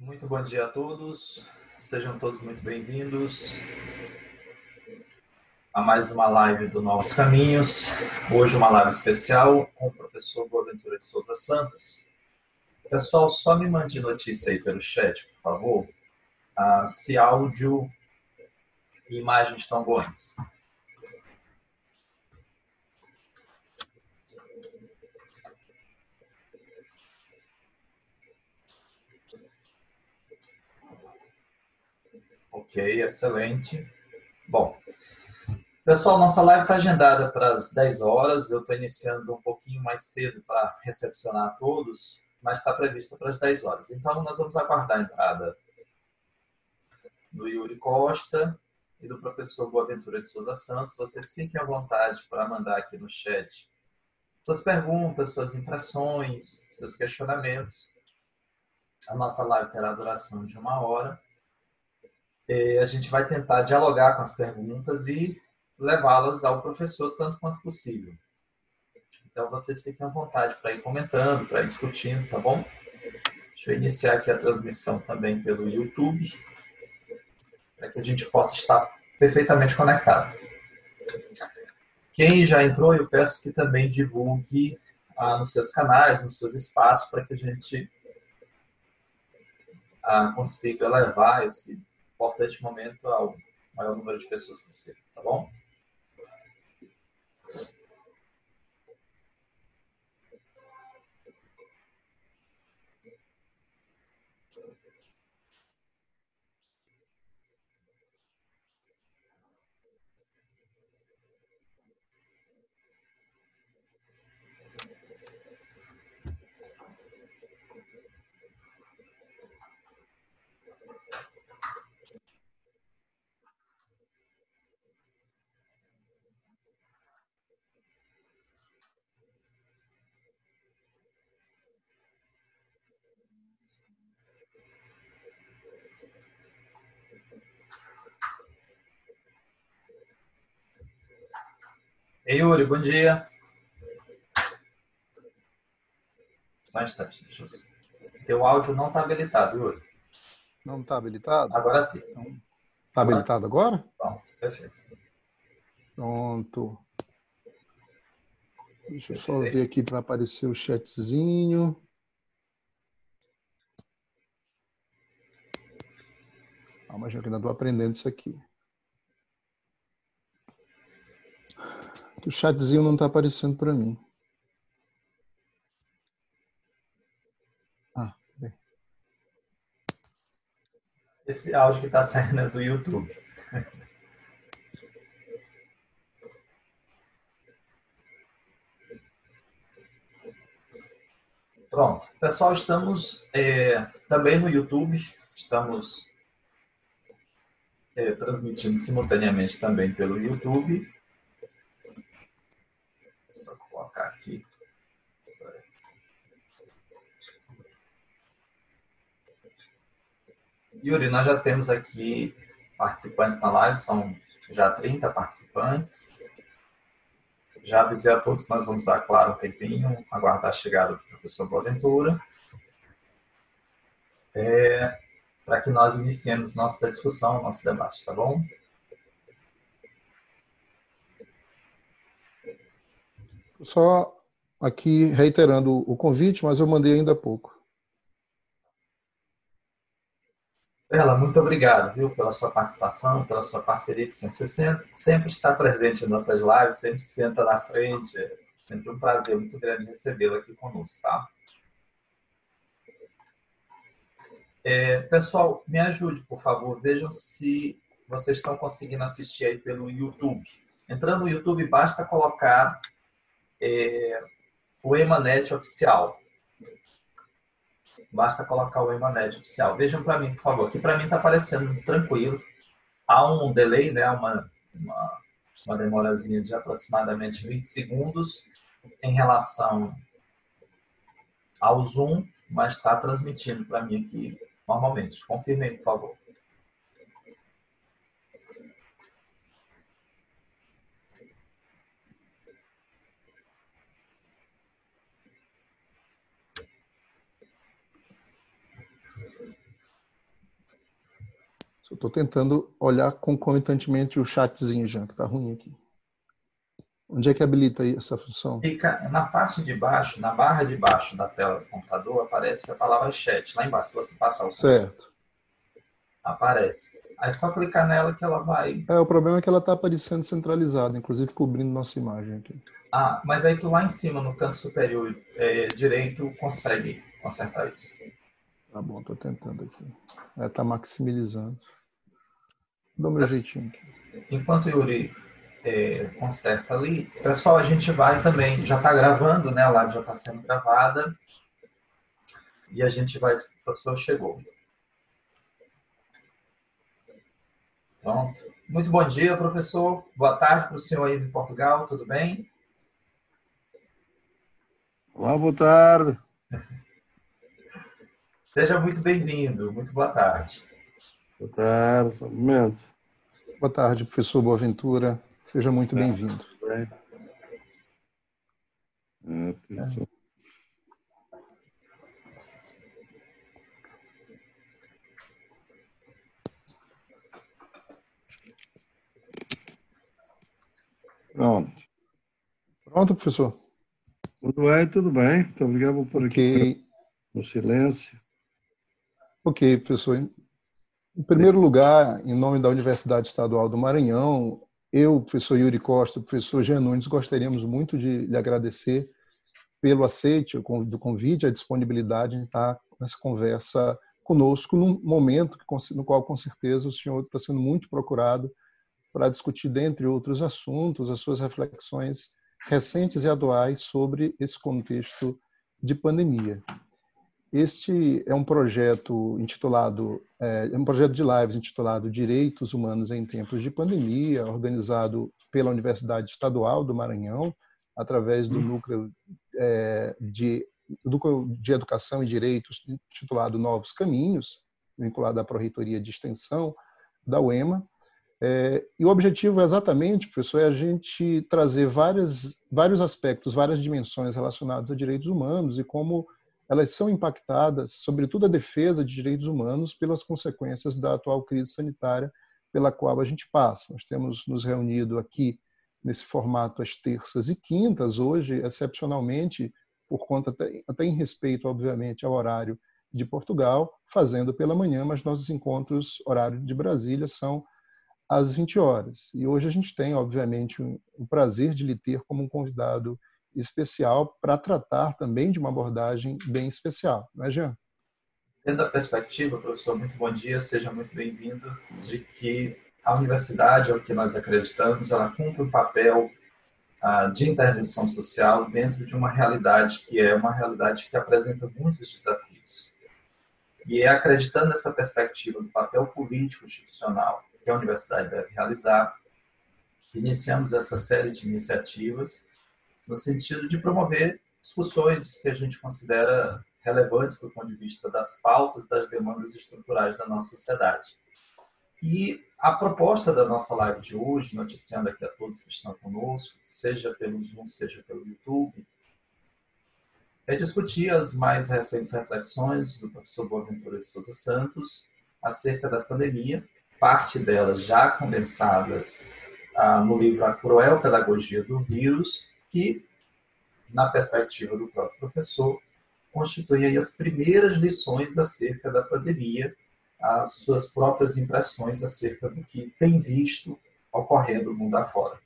Muito bom dia a todos, sejam todos muito bem-vindos a mais uma live do Novos Caminhos. Hoje uma live especial com o professor Boaventura de Souza Santos. Pessoal, só me mande notícia aí pelo chat, por favor, ah, se áudio e imagem estão bons. Ok, excelente. Bom, pessoal, nossa live está agendada para as 10 horas. Eu estou iniciando um pouquinho mais cedo para recepcionar todos, mas está prevista para as 10 horas. Então, nós vamos aguardar a entrada do Yuri Costa e do professor Boaventura de Souza Santos. Vocês fiquem à vontade para mandar aqui no chat suas perguntas, suas impressões, seus questionamentos. A nossa live terá duração de uma hora a gente vai tentar dialogar com as perguntas e levá-las ao professor tanto quanto possível. Então, vocês fiquem à vontade para ir comentando, para ir discutindo, tá bom? Deixa eu iniciar aqui a transmissão também pelo YouTube, para que a gente possa estar perfeitamente conectado. Quem já entrou, eu peço que também divulgue ah, nos seus canais, nos seus espaços, para que a gente ah, consiga levar esse importante momento ao maior número de pessoas possível, tá bom? Ei, Yuri, bom dia. Só um instante, deixa eu... Teu áudio não está habilitado, Yuri. Não está habilitado? Agora sim. Está habilitado agora? Pronto, perfeito. Pronto. Deixa eu só ver aqui para aparecer o chatzinho. Calma, ainda estou aprendendo isso aqui. O chatzinho não está aparecendo para mim. Ah, bem. Esse áudio que está saindo é do YouTube. Pronto. Pessoal, estamos é, também no YouTube. Estamos é, transmitindo simultaneamente também pelo YouTube. Aqui. Yuri, nós já temos aqui participantes na live, são já 30 participantes. Já avisei a todos que nós vamos dar, claro, um tempinho, aguardar a chegada do professor Boaventura, é, para que nós iniciemos nossa discussão, nosso debate, tá bom? Só aqui reiterando o convite, mas eu mandei ainda há pouco. Bela, muito obrigado, viu, pela sua participação, pela sua parceria, que sempre, sempre está presente em nossas lives, sempre senta na frente. É sempre um prazer muito grande recebê-lo aqui conosco, tá? É, pessoal, me ajude, por favor. Vejam se vocês estão conseguindo assistir aí pelo YouTube. Entrando no YouTube, basta colocar é, o Emanet oficial. Basta colocar o Emanet oficial. Vejam para mim, por favor. Aqui para mim está aparecendo tranquilo. Há um delay, né? uma, uma, uma demorazinha de aproximadamente 20 segundos em relação ao Zoom, mas está transmitindo para mim aqui normalmente. Confirmem, por favor. Estou tentando olhar concomitantemente o chatzinho já, que está ruim aqui. Onde é que habilita essa função? Fica na parte de baixo, na barra de baixo da tela do computador, aparece a palavra chat. Lá embaixo, se você passar o Certo. Aparece. Aí é só clicar nela que ela vai. É, o problema é que ela está aparecendo centralizada, inclusive cobrindo nossa imagem aqui. Ah, mas aí tu lá em cima, no canto superior é, direito, consegue consertar isso. Tá bom, tô tentando aqui. É, tá maximizando. O meu jeitinho aqui. Enquanto o Yuri é, conserta ali, pessoal, a gente vai também, já está gravando, né? A live já está sendo gravada. E a gente vai. O professor chegou. Pronto. Muito bom dia, professor. Boa tarde para o senhor aí de Portugal, tudo bem? Olá, boa tarde. Seja muito bem-vindo. Muito boa tarde. Boa tarde, um momento. Boa tarde, professor Boaventura. Seja muito bem-vindo. Bem. Pronto. Pronto, professor? Tudo bem, tudo bem. Muito obrigado por aqui okay. no silêncio. Ok, professor. Em primeiro lugar, em nome da Universidade Estadual do Maranhão, eu, professor Yuri Costa, professor Jean Nunes, gostaríamos muito de lhe agradecer pelo aceite do convite, a disponibilidade em estar nessa conversa conosco num momento no qual, com certeza, o senhor está sendo muito procurado para discutir, dentre outros assuntos, as suas reflexões recentes e atuais sobre esse contexto de pandemia. Este é um projeto intitulado, é, é um projeto de lives intitulado Direitos Humanos em Tempos de Pandemia, organizado pela Universidade Estadual do Maranhão, através do núcleo é, de, de Educação e Direitos intitulado Novos Caminhos, vinculado à Pró-Reitoria de Extensão da UEMA, é, e o objetivo é exatamente, professor, é a gente trazer várias, vários aspectos, várias dimensões relacionadas a direitos humanos e como elas são impactadas, sobretudo a defesa de direitos humanos, pelas consequências da atual crise sanitária pela qual a gente passa. Nós temos nos reunido aqui nesse formato às terças e quintas, hoje, excepcionalmente, por conta, até, até em respeito, obviamente, ao horário de Portugal, fazendo pela manhã, mas nossos encontros, horário de Brasília, são às 20 horas. E hoje a gente tem, obviamente, o prazer de lhe ter como um convidado especial para tratar também de uma abordagem bem especial, não é, Jean? Dentro da perspectiva, professor, muito bom dia, seja muito bem-vindo, de que a universidade, ao que nós acreditamos, ela cumpre um papel uh, de intervenção social dentro de uma realidade que é uma realidade que apresenta muitos desafios. E é acreditando nessa perspectiva do papel político institucional que a universidade deve realizar. Iniciamos essa série de iniciativas no sentido de promover discussões que a gente considera relevantes do ponto de vista das pautas, das demandas estruturais da nossa sociedade. E a proposta da nossa live de hoje, noticiando aqui a todos que estão conosco, seja pelo Zoom, seja pelo YouTube, é discutir as mais recentes reflexões do professor Boaventura de Souza Santos acerca da pandemia parte delas já condensadas ah, no livro A Cruel Pedagogia do Vírus, que, na perspectiva do próprio professor, constituem as primeiras lições acerca da pandemia, as suas próprias impressões acerca do que tem visto ocorrendo no mundo afora.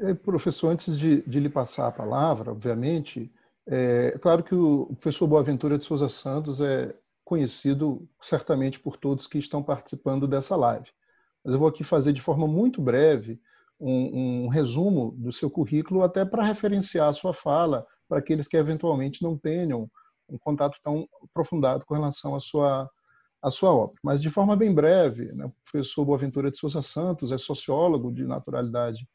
É, professor, antes de, de lhe passar a palavra, obviamente, é, é claro que o professor Boaventura de Souza Santos é, conhecido certamente por todos que estão participando dessa live. Mas eu vou aqui fazer de forma muito breve um, um resumo do seu currículo, até para referenciar a sua fala, para aqueles que eventualmente não tenham um contato tão aprofundado com relação à sua, à sua obra. Mas de forma bem breve, né, o professor Boaventura de Souza Santos é sociólogo de naturalidade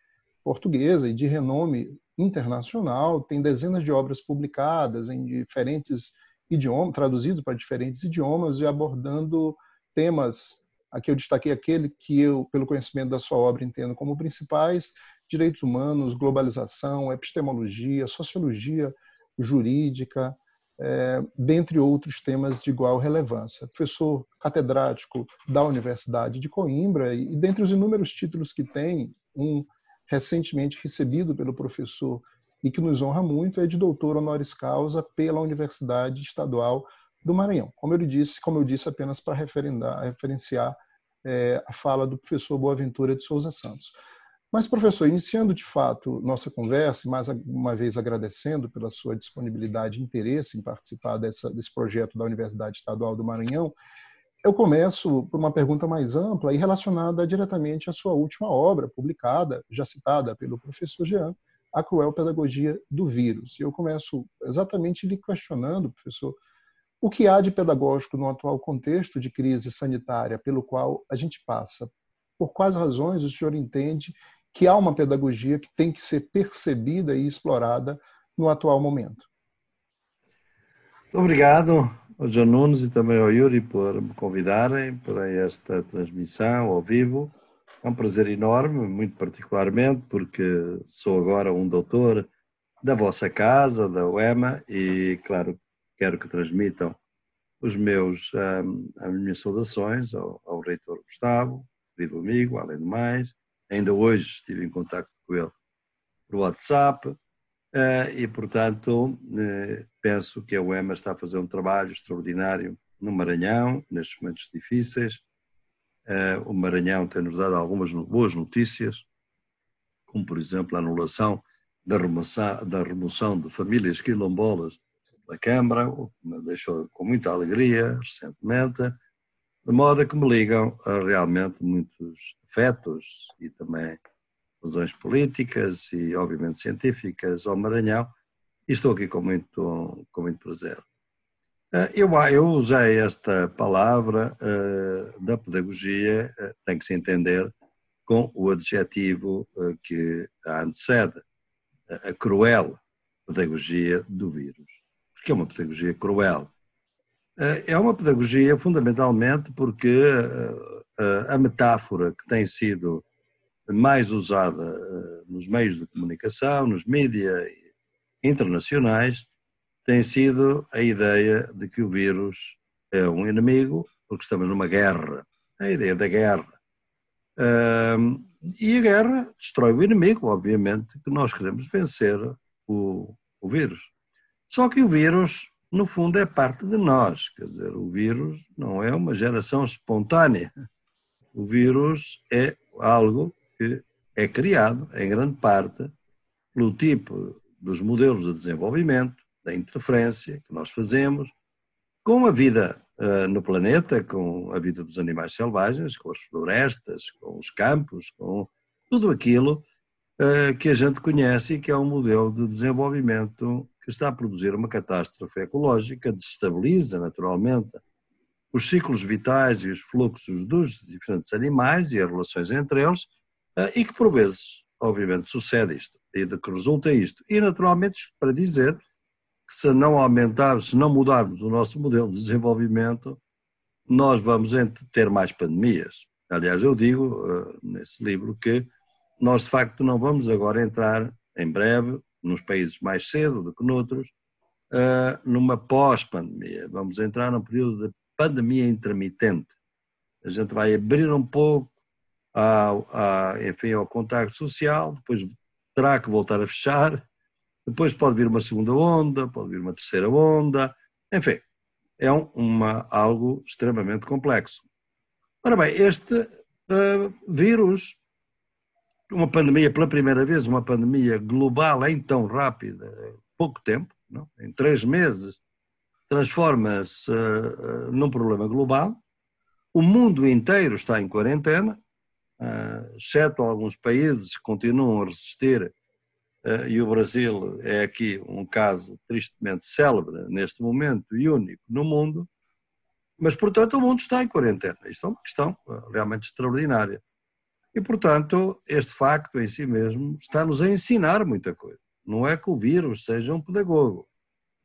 portuguesa e de renome internacional, tem dezenas de obras publicadas em diferentes idioma, traduzido para diferentes idiomas e abordando temas. Aqui eu destaquei aquele que eu, pelo conhecimento da sua obra, entendo como principais: direitos humanos, globalização, epistemologia, sociologia jurídica, é, dentre outros temas de igual relevância. Professor catedrático da Universidade de Coimbra e, dentre os inúmeros títulos que tem, um recentemente recebido pelo professor e que nos honra muito é de doutor honoris causa pela Universidade Estadual do Maranhão. Como eu disse, como eu disse apenas para referenciar é, a fala do professor Boaventura de Souza Santos. Mas, professor, iniciando de fato nossa conversa, e mais uma vez agradecendo pela sua disponibilidade e interesse em participar dessa, desse projeto da Universidade Estadual do Maranhão, eu começo por uma pergunta mais ampla e relacionada diretamente à sua última obra, publicada, já citada pelo professor Jean, A Cruel Pedagogia do Vírus. E eu começo exatamente lhe questionando, professor, o que há de pedagógico no atual contexto de crise sanitária pelo qual a gente passa? Por quais razões o senhor entende que há uma pedagogia que tem que ser percebida e explorada no atual momento. Obrigado ao João Nunes e também ao Yuri por me convidarem para esta transmissão ao vivo. É um prazer enorme, muito particularmente porque sou agora um doutor da vossa casa, da UEMA, e claro, quero que transmitam os meus, um, as minhas saudações ao, ao reitor Gustavo, querido amigo, além do mais, Ainda hoje estive em contato com ele por WhatsApp eh, e, portanto, eh, penso que a UEMA está a fazer um trabalho extraordinário no Maranhão, nestes momentos difíceis. Eh, o Maranhão tem-nos dado algumas boas notícias, como, por exemplo, a anulação da remoção, da remoção de famílias quilombolas da Câmara, o que me deixou com muita alegria recentemente de modo que me ligam a realmente muitos afetos e também razões políticas e obviamente científicas ao Maranhão e estou aqui com muito, com muito prazer. Eh, eu, eu usei esta palavra uh, da pedagogia, uh, tem que se entender com o adjetivo uh, que a antecede, a cruel pedagogia do vírus. Porque é uma pedagogia cruel. Eh, é uma pedagogia fundamentalmente porque eh, eh, a metáfora que tem sido mais usada nos meios de comunicação, nos mídias internacionais, tem sido a ideia de que o vírus é um inimigo, porque estamos numa guerra. A ideia da guerra. e a guerra destrói o inimigo, obviamente, que nós queremos vencer o, o vírus. Só que o vírus no fundo é parte de nós, quer dizer, o vírus não é uma geração espontânea. O vírus é algo que é criado, em grande parte, pelo tipo dos modelos de desenvolvimento, da interferência que nós fazemos com a vida uh, no planeta, com a vida dos animais selvagens, com as florestas, com os campos, com tudo aquilo uh, que a gente conhece e que é um modelo de desenvolvimento que está a produzir uma catástrofe ecológica, desestabiliza naturalmente os ciclos vitais e os fluxos dos diferentes animais e as relações entre eles, eh, e que por vezes, obviamente, sucede isto, e de que resulta isto. E naturalmente, para dizer que se não aumentarmos, se não mudarmos o nosso modelo de desenvolvimento, nós vamos ter mais pandemias. Aliás, eu digo uh, nesse livro que nós de facto não vamos agora entrar em breve nos países mais cedo do que noutros, uh, numa pós-pandemia. Vamos entrar num período de pandemia intermitente. A gente vai abrir um pouco ao, ao, enfim, ao contacto social, depois terá que voltar a fechar, depois pode vir uma segunda onda, pode vir uma terceira onda, enfim, é um, uma, algo extremamente complexo. Ora bem, este uh, vírus uma pandemia pela primeira vez, uma pandemia global em tão rápida, pouco tempo, não? em três meses, transforma-se uh, num problema global. O mundo inteiro está em quarentena, uh, exceto alguns países que continuam a resistir, uh, e o Brasil é aqui um caso tristemente célebre neste momento e único no mundo. Mas, portanto, o mundo está em quarentena. Isto é uma questão realmente extraordinária. E, portanto, este facto em si mesmo está-nos a ensinar muita coisa. Não é que o vírus seja um pedagogo.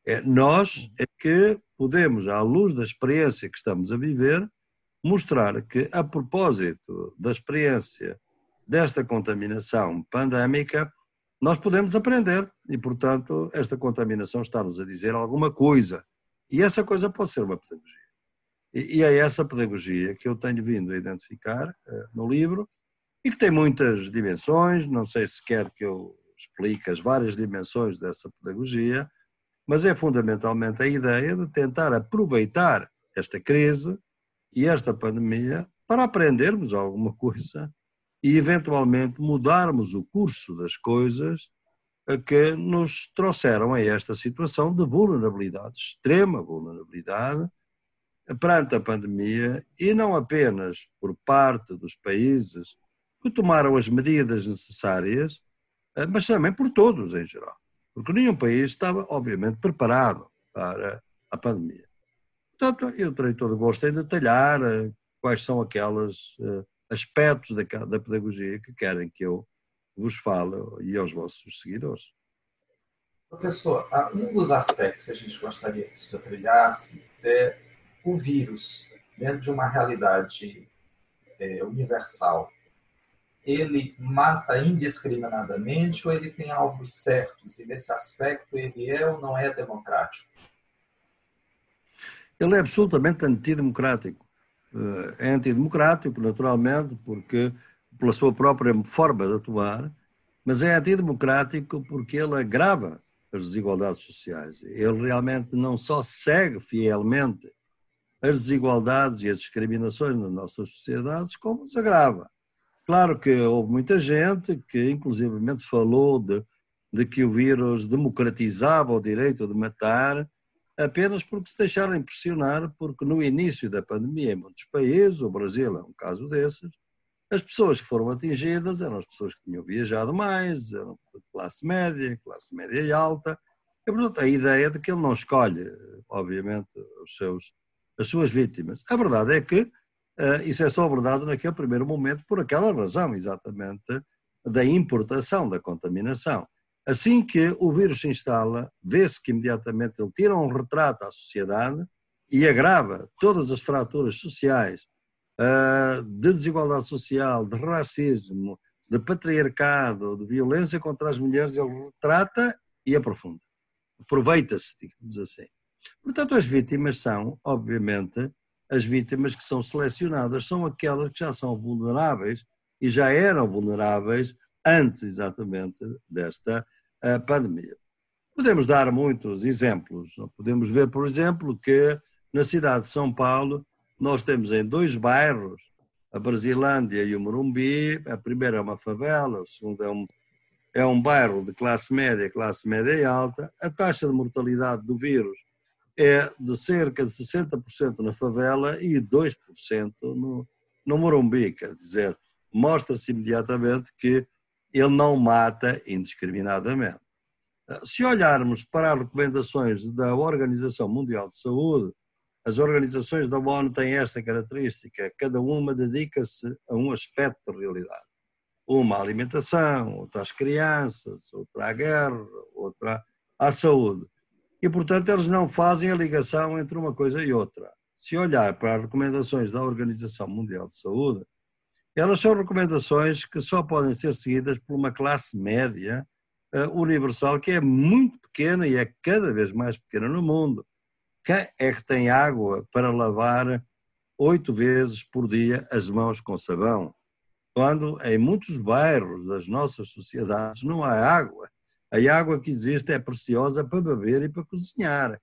É, nós é que podemos, à luz da experiência que estamos a viver, mostrar que, a propósito da experiência desta contaminação pandémica, nós podemos aprender e, portanto, esta contaminação está-nos a dizer alguma coisa. E essa coisa pode ser uma pedagogia. E, é essa pedagogia que eu tenho vindo a identificar uh, no livro e que tem muitas dimensões. Não sei se quer que eu explique as várias dimensões dessa pedagogia, mas é fundamentalmente a ideia de tentar aproveitar esta crise e esta pandemia para aprendermos alguma coisa e eventualmente mudarmos o curso das coisas que nos trouxeram a esta situação de vulnerabilidade, extrema vulnerabilidade, perante a pandemia e não apenas por parte dos países que tomaram as medidas necessárias, mas também por todos em geral porque nenhum país estava, obviamente, preparado para a pandemia. Portanto, eu terei todo o gosto em detalhar eh, quais são aqueles eh, aspectos da, da pedagogia que querem que eu vos fale e aos vossos seguidores. Professor, um dos aspectos que a gente gostaria que o senhor trilhasse é o vírus, dentro de uma realidade é, universal ele mata indiscriminadamente ou ele tem alvos certos e nesse aspecto ele é ou não é democrático? Ele é absolutamente antidemocrático. Eh, é antidemocrático, naturalmente, porque pela sua própria forma de atuar, mas é antidemocrático porque ele agrava as desigualdades sociais. Ele realmente não só segue fielmente as desigualdades e as discriminações nas nossas sociedades, como as agrava. Claro que houve muita gente que, inclusivamente, falou de, de que o vírus democratizava o direito de matar apenas porque se deixaram impressionar, porque no início da pandemia, em muitos países, o Brasil é um caso desses, as pessoas que foram atingidas eram as pessoas que tinham viajado mais, eram classe média, classe média e alta, e, portanto, a ideia de que ele não escolhe, obviamente, os seus, as suas vítimas. A verdade é que isso é só verdade naquele primeiro momento, por aquela razão, exatamente, da importação da contaminação. Assim que o vírus se instala, vê-se que imediatamente ele tira um retrato à sociedade e agrava todas as fraturas sociais, uh, de desigualdade social, de racismo, de patriarcado, de violência contra as mulheres, ele retrata e aprofunda. Aproveita-se, digamos assim. Portanto, as vítimas são, obviamente, as vítimas que são selecionadas são aquelas que já são vulneráveis e já eram vulneráveis antes exatamente desta uh, pandemia. Podemos dar muitos exemplos. Podemos ver, por exemplo, que na cidade de São Paulo nós temos em dois bairros, a Brasilândia e o Morumbi, a primeira é uma favela, o segundo é um, é um bairro de classe média, classe média e alta, a taxa de mortalidade do vírus é de cerca de 60% na favela e 2% no, no Morumbi, quer dizer, mostra-se imediatamente que ele não mata indiscriminadamente. Se olharmos para as recomendações da Organização Mundial de Saúde, as organizações da ONU têm esta característica, cada uma dedica-se a um aspecto da realidade. Uma à alimentação, outra às crianças, outra à guerra, outra à saúde. E, portanto, eles não fazem a ligação entre uma coisa e outra. Se olhar para as recomendações da Organização Mundial de Saúde, elas são recomendações que só podem ser seguidas por uma classe média uh, universal que é muito pequena e é cada vez mais pequena no mundo. Quem é que tem água para lavar oito vezes por dia as mãos com sabão? Quando em muitos bairros das nossas sociedades não há água a água que existe é preciosa para beber e para cozinhar.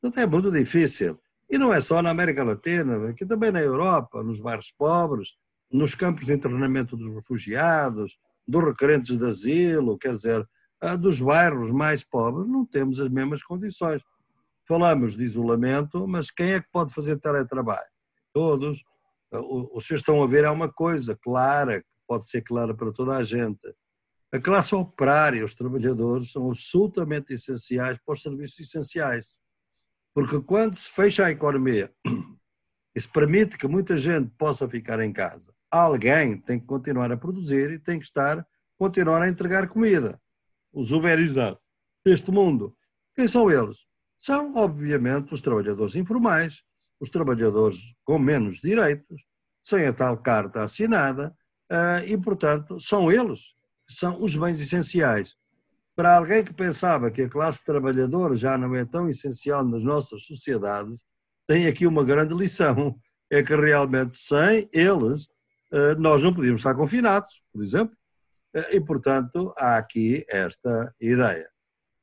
Portanto, é muito difícil. E não é só na América Latina, aqui também na Europa, nos bairros pobres, nos campos de internamento dos refugiados, dos requerentes de asilo, quer dizer, dos bairros mais pobres, não temos as mesmas condições. Falamos de isolamento, mas quem é que pode fazer teletrabalho? Todos. O, senhores estão a ver é uma coisa clara, que pode ser clara para toda a gente. A classe operária, os trabalhadores, são absolutamente essenciais para os serviços essenciais. Porque quando se fecha a economia se permite que muita gente possa ficar em casa, alguém tem que continuar a produzir e tem que estar, continuar a entregar comida. Os uberizados deste mundo. Quem são eles? São, obviamente, os trabalhadores informais, os trabalhadores com menos direitos, sem a tal carta assinada, eh, e, portanto, são eles são os bens essenciais. para alguém que pensava que a classe trabalhadora já não é tão essencial nas nossas sociedades, tem aqui uma grande lição. É que realmente sem eles eh, nós não podíamos estar confinados, por exemplo. Eh, e, portanto, há aqui esta ideia.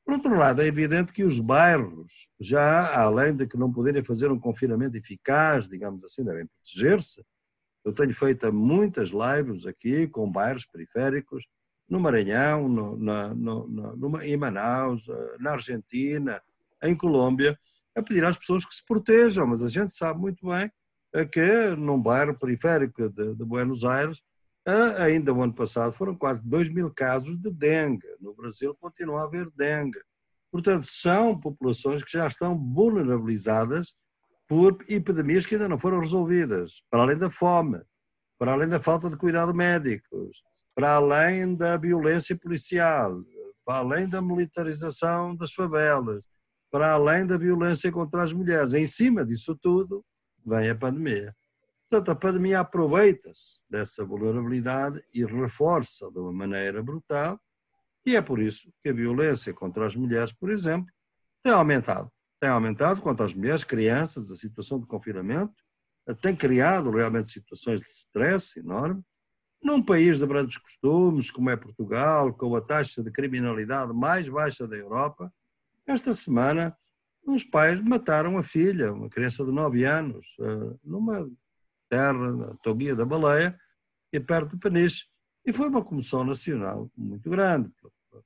Por outro lado, é evidente que os bairros, já além de que não poderem fazer um confinamento eficaz, digamos assim, devem proteger-se. Eu tenho feito muitas lives aqui com bairros periféricos, no Maranhão, no, na, no, em Manaus, eh, na Argentina, em Colômbia, a pedir às pessoas que se protejam, mas a gente sabe muito bem eh, que num bairro periférico de, de Buenos Aires, eh, ainda o ano passado foram quase 2 mil casos de dengue. No Brasil continua a haver dengue. Portanto, são populações que já estão vulnerabilizadas por epidemias que ainda não foram resolvidas, para além da fome, para além da falta de cuidado médicos, para além da violência policial, para além da militarização das favelas, para além da violência contra as mulheres. Em cima disso tudo, vem a pandemia. Portanto, a pandemia aproveita-se dessa vulnerabilidade e reforça de uma maneira brutal, e é por isso que a violência contra as mulheres, por exemplo, tem aumentado. Tem aumentado contra as mulheres, crianças, a situação de confinamento, tem criado realmente situações de stress enorme, num país de grandes costumes, como é Portugal, com a taxa de criminalidade mais baixa da Europa, esta semana uns pais mataram a filha, uma criança de 9 anos, eh, numa terra, na Toguia da Baleia, e perto de Peniche. E foi uma comoção nacional muito grande,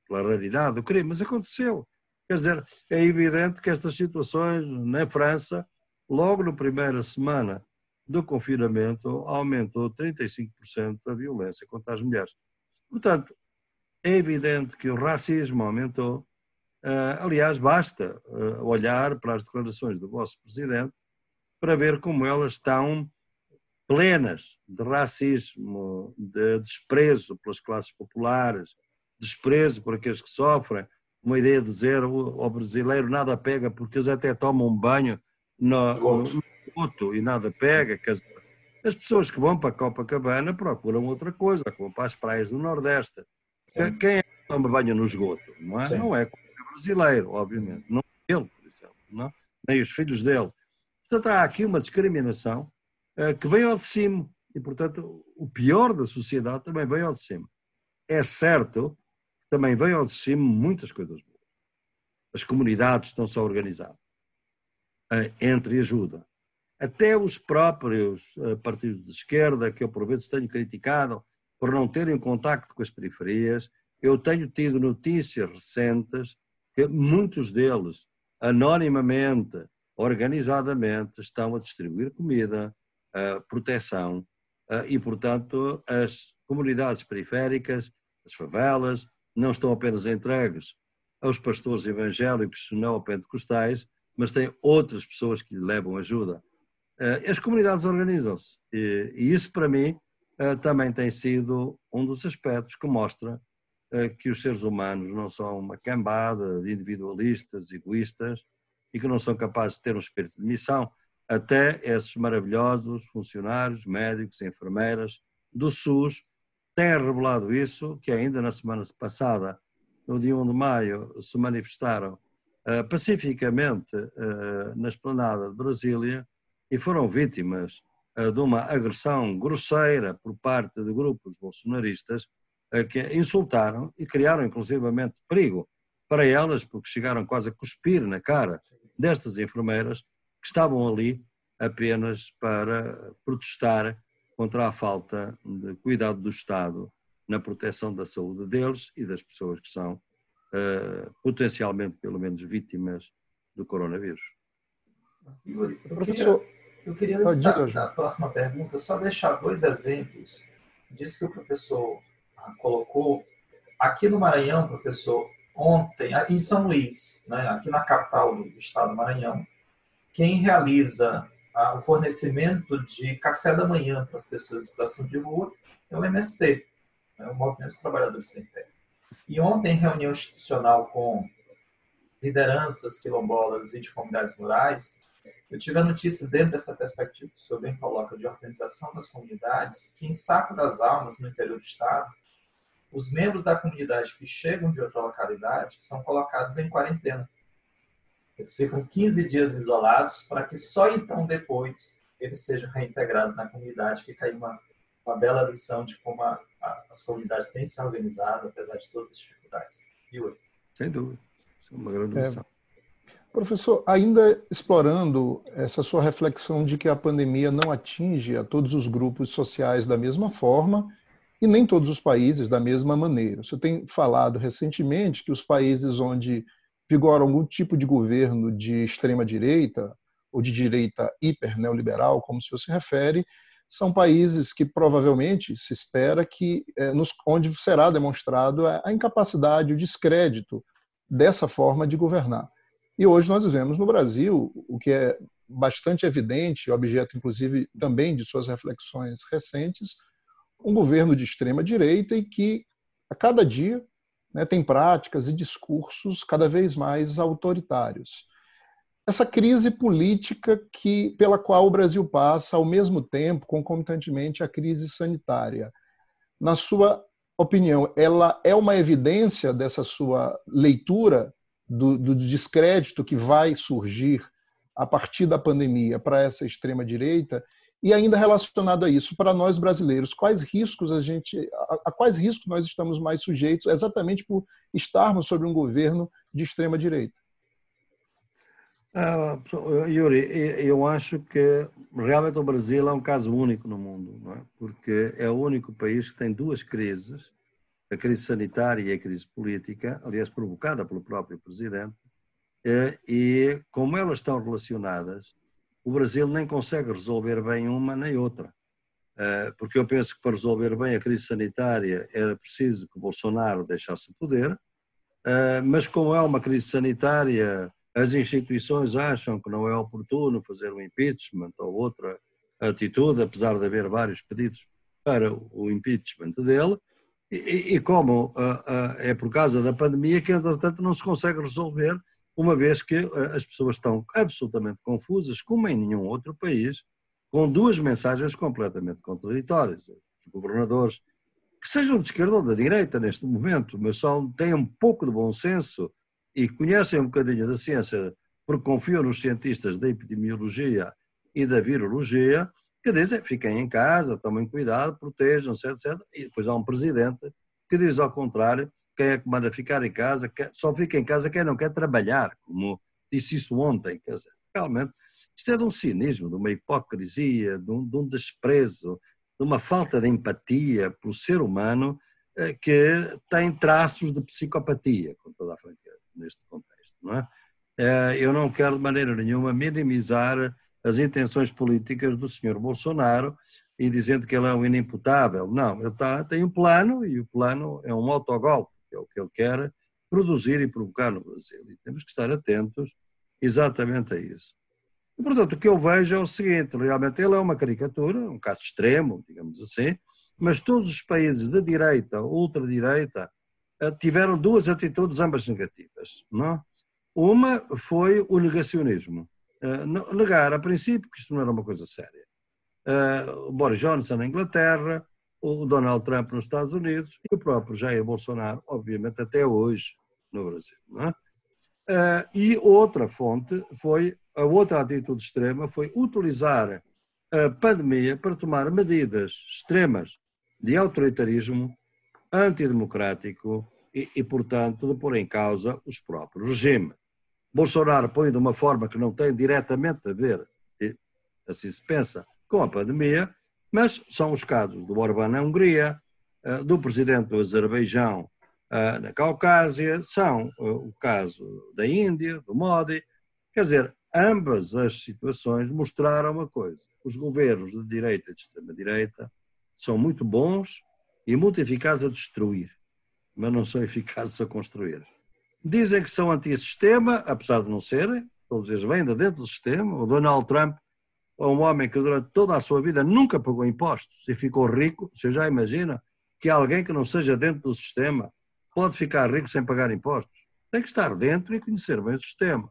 pela raridade do crime, mas aconteceu. Quer dizer, é evidente que estas situações na França, logo na primeira semana do confinamento aumentou 35% a violência contra as mulheres. Portanto, é evidente que o racismo aumentou. Uh, aliás, basta uh, olhar para as declarações do vosso presidente para ver como elas estão plenas de racismo, de desprezo pelas classes populares, desprezo por aqueles que sofrem, uma ideia de dizer ao brasileiro nada pega porque eles até tomam um banho no, no, e nada pega. as pessoas que vão para Copacabana procuram outra coisa, como para as praias do Nordeste. Sim. Quem é que toma banho no esgoto? Não é, não é brasileiro, obviamente. Não é ele, por exemplo, não? nem os filhos dele. Portanto, há aqui uma discriminação uh, que vem ao de cima. E, portanto, o pior da sociedade também vem ao de cima. É certo que também vem ao de cima muitas coisas boas. As comunidades estão-se a organizar uh, entre ajuda até os próprios eh, partidos de esquerda, que eu por vezes tenho criticado por não terem contacto com as periferias, eu tenho tido notícias recentes que muitos deles, anonimamente, organizadamente, estão a distribuir comida, proteção, e, portanto, as comunidades periféricas, as favelas, não estão apenas entregues aos pastores evangélicos, não a pentecostais, mas têm outras pessoas que lhe levam ajuda. Eh, as comunidades organizam-se e, isso, para mim, eh, também tem sido um dos aspectos que mostra eh, que os seres humanos não são uma cambada de individualistas, egoístas e que não são capazes de ter um espírito de missão. Até esses maravilhosos funcionários, médicos, enfermeiras do SUS têm revelado isso, que ainda na semana passada, no dia 1 de maio, se manifestaram pacificamente na esplanada de Brasília e foram vítimas uh, de uma agressão grosseira por parte de grupos bolsonaristas uh, que insultaram e criaram inclusivamente perigo para elas, porque chegaram quase a cuspir na cara destas enfermeiras que estavam ali apenas para protestar contra a falta de cuidado do Estado na proteção da saúde deles e das pessoas que são uh, potencialmente, pelo menos, vítimas do coronavírus. Professor, eu queria, antes da, da, próxima pergunta, só deixar dois exemplos disso que o professor ah, colocou. Aqui no Maranhão, professor, ontem, em São Luís, né, aqui na capital do estado do Maranhão, quem realiza ah, o fornecimento de café da manhã para as pessoas em situação de rua é o MST, né, o Movimento dos Trabalhadores Sem Terra. E ontem, em reunião institucional com lideranças quilombolas e de comunidades rurais, eu tive a notícia, dentro dessa perspectiva que o senhor bem coloca, de organização das comunidades, que em Saco das Almas, no interior do estado, os membros da comunidade que chegam de outra localidade são colocados em quarentena. Eles ficam 15 dias isolados para que só então depois eles sejam reintegrados na comunidade. Fica aí uma, uma bela lição de como a, a, as comunidades têm se organizado, apesar de todas as dificuldades. Yuri. Sem dúvida. Isso é uma grande lição. É. Professor, ainda explorando essa sua reflexão de que a pandemia não atinge a todos os grupos sociais da mesma forma e nem todos os países da mesma maneira. Senhor tem falado recentemente que os países onde vigora algum tipo de governo de extrema-direita ou de direita hiper neoliberal, como o senhor se refere, são países que provavelmente se espera que é, nos, onde será demonstrado a incapacidade, o descrédito dessa forma de governar. E hoje nós vivemos no Brasil, o que é bastante evidente, objeto inclusive também de suas reflexões recentes, um governo de extrema direita e que a cada dia né, tem práticas e discursos cada vez mais autoritários. Essa crise política que pela qual o Brasil passa ao mesmo tempo, concomitantemente, a crise sanitária. Na sua opinião, ela é uma evidência dessa sua leitura do, do descrédito que vai surgir a partir da pandemia para essa extrema direita e ainda relacionado a isso, para nós brasileiros, quais riscos a gente, a, a, quais riscos nós estamos mais sujeitos, exatamente por estarmos sobre um governo de extrema direita? Ah, Yuri, eu acho que realmente o Brasil é um caso único no mundo, é? porque é o único país que tem duas crises a crise sanitária e a crise política, aliás, provocada pelo próprio presidente, eh, e como elas estão relacionadas, o Brasil nem consegue resolver bem uma nem outra. Eh, porque eu penso que para resolver bem a crise sanitária era preciso que Bolsonaro deixasse o poder, eh, mas como é uma crise sanitária, as instituições acham que não é oportuno fazer um impeachment ou outra atitude, apesar de haver vários pedidos para o impeachment dele, e, e como uh, uh, é por causa da pandemia que, entretanto, não se consegue resolver, uma vez que uh, as pessoas estão absolutamente confusas, como em nenhum outro país, com duas mensagens completamente contraditórias. Os governadores, que sejam de esquerda ou da direita neste momento, mas são, têm um pouco de bom senso e conhecem um bocadinho da ciência, porque confiam nos cientistas da epidemiologia e da virologia, que dizem fiquem em casa, tomem cuidado, protejam-se, etc. E depois há um presidente que diz ao contrário, quem é que manda ficar em casa, só fica em casa quem não quer trabalhar, como disse isso ontem. Quer dizer, realmente, isto é de um cinismo, de uma hipocrisia, de um, de um desprezo, de uma falta de empatia pelo ser humano eh, que tem traços de psicopatia, com toda a franqueza, neste contexto. Não é? Eh, eu não quero de maneira nenhuma minimizar as intenções políticas do senhor Bolsonaro e dizendo que ele é um inimputável. Não, ele tá, tem um plano e o plano é um autogolpe, que é o que ele quer produzir e provocar no Brasil. E temos que estar atentos exatamente a isso. E, portanto, o que eu vejo é o seguinte: realmente ele é uma caricatura, um caso extremo, digamos assim, mas todos os países da direita, ultradireita, eh, tiveram duas atitudes ambas negativas. Não? Uma foi o negacionismo uh, negar a princípio que isto não era uma coisa séria. Uh, Boris Johnson na Inglaterra, o Donald Trump nos Estados Unidos e o próprio Jair Bolsonaro, obviamente até hoje no Brasil. Uh, e outra fonte foi, a outra atitude extrema foi utilizar a pandemia para tomar medidas extremas de autoritarismo antidemocrático e, e, portanto, de pôr em causa os próprios regimes. Bolsonaro põe de uma forma que não tem diretamente a ver, assim se pensa, com a pandemia, mas são os casos do Orbán na Hungria, eh, do presidente do Azerbaijão eh, na Caucásia, são eh, o caso da Índia, do Modi. Quer dizer, ambas as situações mostraram uma coisa: os governos de direita e de extrema-direita são muito bons e muito eficazes a destruir, mas não são eficazes a construir. Dizem que são anti-sistema, apesar de não serem, todos eles vêm de dentro do sistema. O Donald Trump é um homem que durante toda a sua vida nunca pagou impostos e ficou rico. Você já imagina que alguém que não seja dentro do sistema pode ficar rico sem pagar impostos? Tem que estar dentro e conhecer bem o sistema.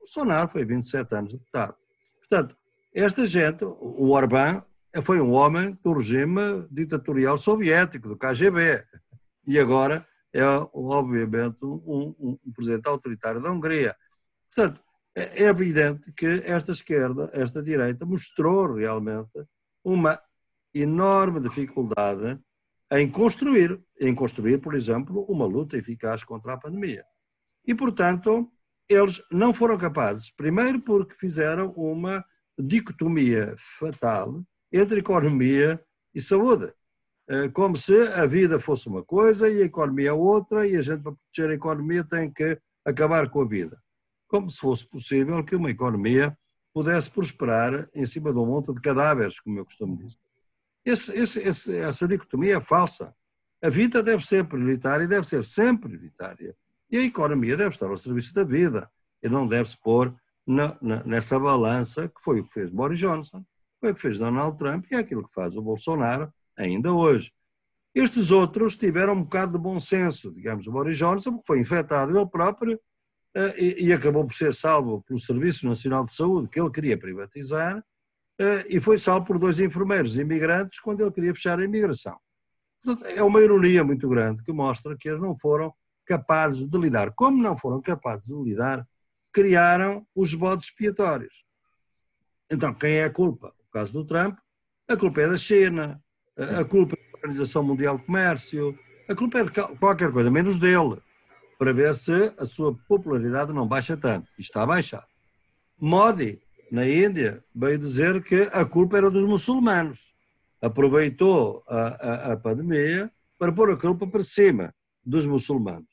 O Sonar foi 27 anos deputado. Portanto, esta gente, o Orbán, foi um homem do regime ditatorial soviético, do KGB. e agora é, obviamente, um, um, um presidente autoritário da Hungria. Portanto, é, é evidente que esta esquerda, esta direita, mostrou realmente uma enorme dificuldade em construir, em construir, por exemplo, uma luta eficaz contra a pandemia. E, portanto, eles não foram capazes, primeiro porque fizeram uma dicotomia fatal entre economia e saúde. Eh, como se a vida fosse uma coisa e a economia outra, e a gente, para proteger a economia, tem que acabar com a vida. Como se fosse possível que uma economia pudesse prosperar em cima de um monte de cadáveres, como eu costumo dizer. Esse, esse, esse, essa dicotomia é falsa. A vida deve ser prioritária e deve ser sempre prioritária. E a economia deve estar ao serviço da vida e não deve-se pôr na, na, nessa balança que foi o que fez Boris Johnson, foi o que fez Donald Trump e é aquilo que faz o Bolsonaro ainda hoje. Estes outros tiveram um bocado de bom senso, digamos, o Boris Johnson, porque foi infectado ele próprio eh, e, acabou por ser salvo pelo Serviço Nacional de Saúde, que ele queria privatizar, eh, e foi salvo por dois enfermeiros imigrantes quando ele queria fechar a imigração. Portanto, é uma ironia muito grande que mostra que eles não foram capazes de lidar. Como não foram capazes de lidar, criaram os bodes expiatórios. Então, quem é a culpa? No caso do Trump, a culpa é da China, a culpa é da Organização Mundial do Comércio, a culpa é de qualquer coisa, menos dele, para ver se a sua popularidade não baixa tanto. E está a baixar. Modi, na Índia, veio dizer que a culpa era dos muçulmanos. Aproveitou a, a, a pandemia para pôr a culpa para cima dos muçulmanos.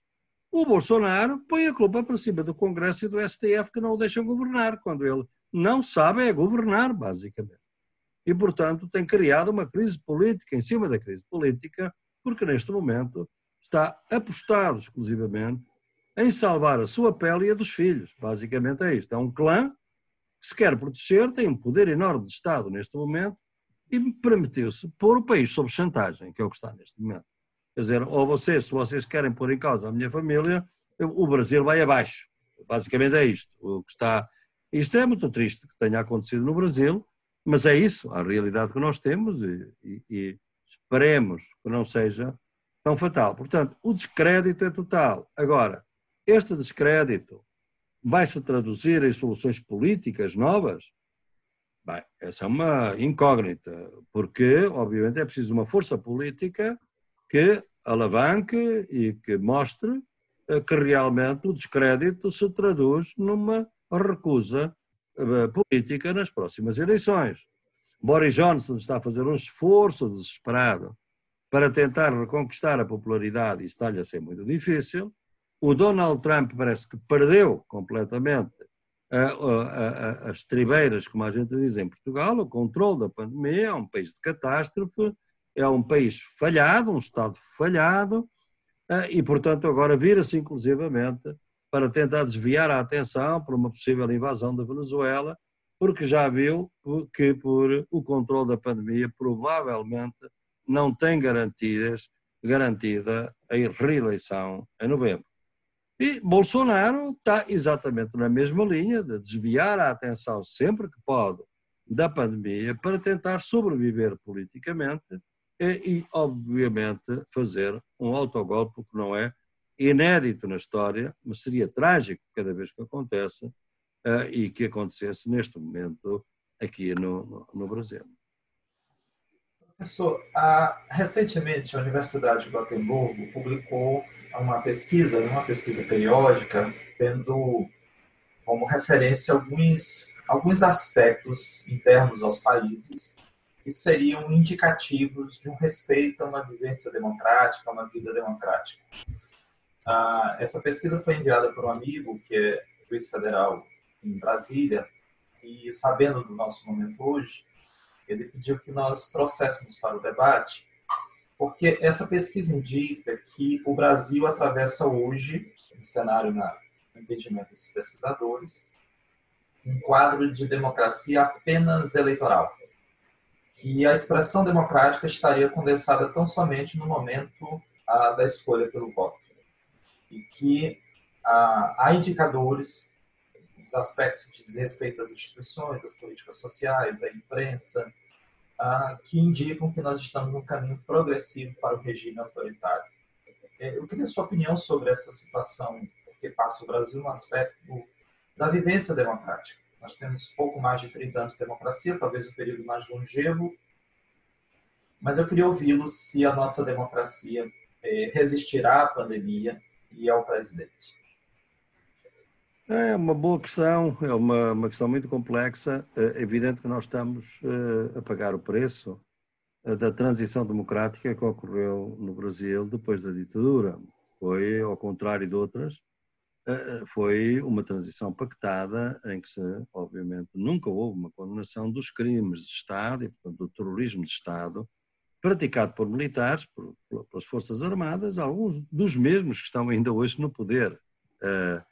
O Bolsonaro põe a culpa para cima do Congresso e do STF que não o deixam governar, quando ele não sabe é governar, basicamente e, portanto, tem criado uma crise política em cima da crise política, porque neste momento está apostado exclusivamente em salvar a sua pele e a dos filhos. Basicamente é isto. É um clã que se quer proteger, tem um poder enorme de Estado neste momento e permitiu-se pôr o país sob chantagem, que é o que está neste momento. Quer dizer, ou vocês, se vocês querem pôr em causa a minha família, o Brasil vai abaixo. Basicamente é isto. O que está, isto é muito triste que tenha acontecido no Brasil, mas é isso, a realidade que nós temos e, e, e esperemos que não seja tão fatal. Portanto, o descrédito é total. Agora, este descrédito vai se traduzir em soluções políticas novas? Bem, essa é uma incógnita, porque, obviamente, é preciso uma força política que alavanque e que mostre eh, que realmente o descrédito se traduz numa recusa política nas próximas eleições. Boris Johnson está a fazer um esforço desesperado para tentar reconquistar a popularidade e está-lhe a ser muito difícil. O Donald Trump parece que perdeu completamente as tribeiras, como a gente diz em Portugal, o controle da pandemia, é um país de catástrofe, é um país falhado, um Estado falhado, eh, e portanto agora vira-se inclusivamente para tentar desviar a atenção para uma possível invasão da Venezuela, porque já viu que por o controle da pandemia provavelmente não tem garantidas, garantida a reeleição em novembro. E Bolsonaro está exatamente na mesma linha de desviar a atenção sempre que pode da pandemia para tentar sobreviver politicamente e, e obviamente, fazer um autogolpe que não é inédito na história, mas seria trágico cada vez que acontece uh, e que acontecesse neste momento aqui no, no, Brasil. Professor, recentemente a Universidade de Gotemburgo publicou uma pesquisa, uma pesquisa periódica, tendo como referência alguns, alguns aspectos internos aos países que seriam indicativos de um respeito a uma vivência democrática, a uma vida democrática. Ah, essa pesquisa foi enviada por um amigo que é juiz federal em Brasília e sabendo do nosso momento hoje, ele pediu que nós trouxéssemos para o debate, porque essa pesquisa indica que o Brasil atravessa hoje, no cenário na entendimento desses pesquisadores, um quadro de democracia apenas eleitoral, que a expressão democrática estaria condensada tão somente no momento ah, da escolha pelo voto e que ah, há indicadores, os aspectos de desrespeito às instituições, às políticas sociais, à imprensa, ah, que indicam que nós estamos num caminho progressivo para o regime autoritário. É, eu queria sua opinião sobre essa situação que passa o Brasil no aspecto da vivência democrática. Nós temos pouco mais de 30 anos de democracia, talvez o período mais longevo, mas eu queria ouvi-lo se a nossa democracia é, resistirá à pandemia e ao presidente. É uma boa questão, é uma, uma questão muito complexa. É evidente que nós estamos uh, a pagar o preço uh, da transição democrática que ocorreu no Brasil depois da ditadura. Foi, ao contrário de outras, uh, foi uma transição pactada em que, se, obviamente, nunca houve uma condenação dos crimes de Estado e, portanto, do terrorismo de Estado praticado por militares, por, pelas Forças Armadas, alguns dos mesmos que estão ainda hoje no poder eh,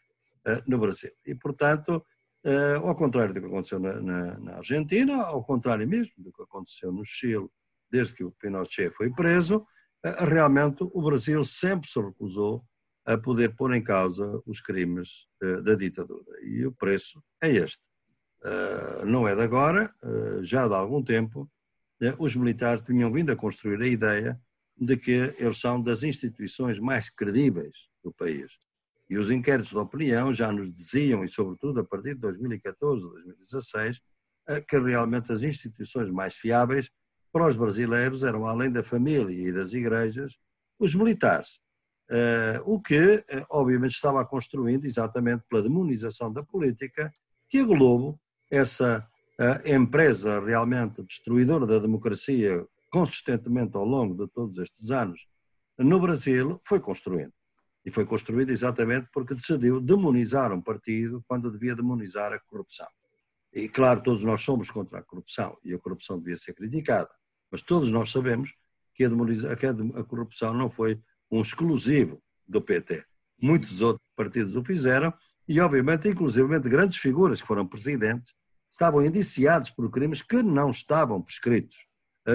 no Brasil. E, portanto, eh, ao contrário do que aconteceu na, na, na, Argentina, ao contrário mesmo do que aconteceu no Chile, desde que o Pinochet foi preso, realmente o Brasil sempre se recusou a poder pôr em causa os crimes da ditadura. E o preço é este. Não é de agora, já de algum tempo, os militares tinham vindo a construir a ideia de que eles são das instituições mais credíveis do país. E os inquéritos de opinião já nos diziam, e sobretudo a partir de 2014, 2016, eh, que realmente as instituições mais fiáveis para os brasileiros eram, além da família e das igrejas, os militares. Eh, o que, eh, obviamente, estava construindo exatamente pela demonização da política, que a Globo, essa empresa realmente destruidora da democracia consistentemente ao longo de todos estes anos no Brasil, foi construindo. E foi construído exatamente porque decidiu demonizar um partido quando devia demonizar a corrupção. E claro, todos nós somos contra a corrupção e a corrupção devia ser criticada, mas todos nós sabemos que a, a, a corrupção não foi um exclusivo do PT. Muitos outros partidos o fizeram e, obviamente, inclusive grandes figuras que foram presidentes estavam indiciados por crimes que não estavam prescritos.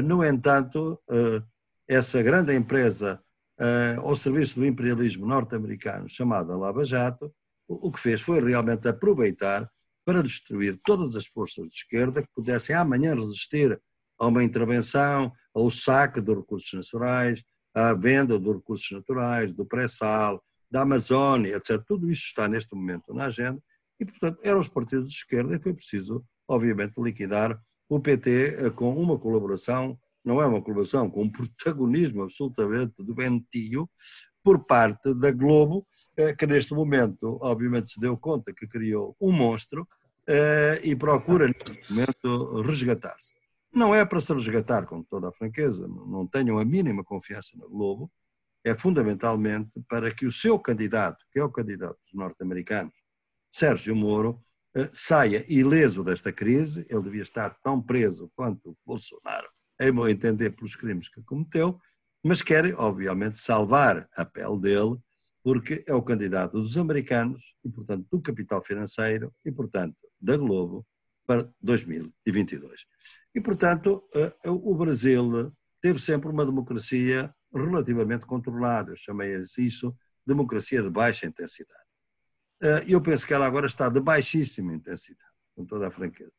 No entanto, eh, essa grande empresa uh, ao serviço do imperialismo norte-americano, chamada Lava Jato, o, que fez foi realmente aproveitar para destruir todas as forças de esquerda que pudessem amanhã resistir a uma intervenção, ao saque de recursos naturais, à venda de recursos naturais, do pré-sal, da Amazônia, etc. Tudo isso está neste momento na agenda e, portanto, eram os partidos de esquerda e foi preciso, obviamente, liquidar o PT com uma colaboração não é uma colaboração, com um protagonismo absolutamente doentio por parte da Globo, eh, que neste momento, obviamente, se deu conta que criou um monstro eh, e procura, neste momento, resgatar-se. Não é para se resgatar, com toda a franqueza, não tenham a mínima confiança na Globo, é fundamentalmente para que o seu candidato, que é o candidato dos norte-americanos, Sérgio Moro, saia ileso desta crise, ele devia estar tão preso quanto Bolsonaro em meu entender, pelos crimes que cometeu, mas querem, obviamente, salvar a pele dele, porque é o candidato dos americanos e, portanto, do capital financeiro e, portanto, da Globo para 2022. E, portanto, eh, o Brasil teve sempre uma democracia relativamente controlada, eu chamei isso democracia de baixa intensidade. Eh, e eu penso que ela agora está de baixíssima intensidade, com toda a franqueza.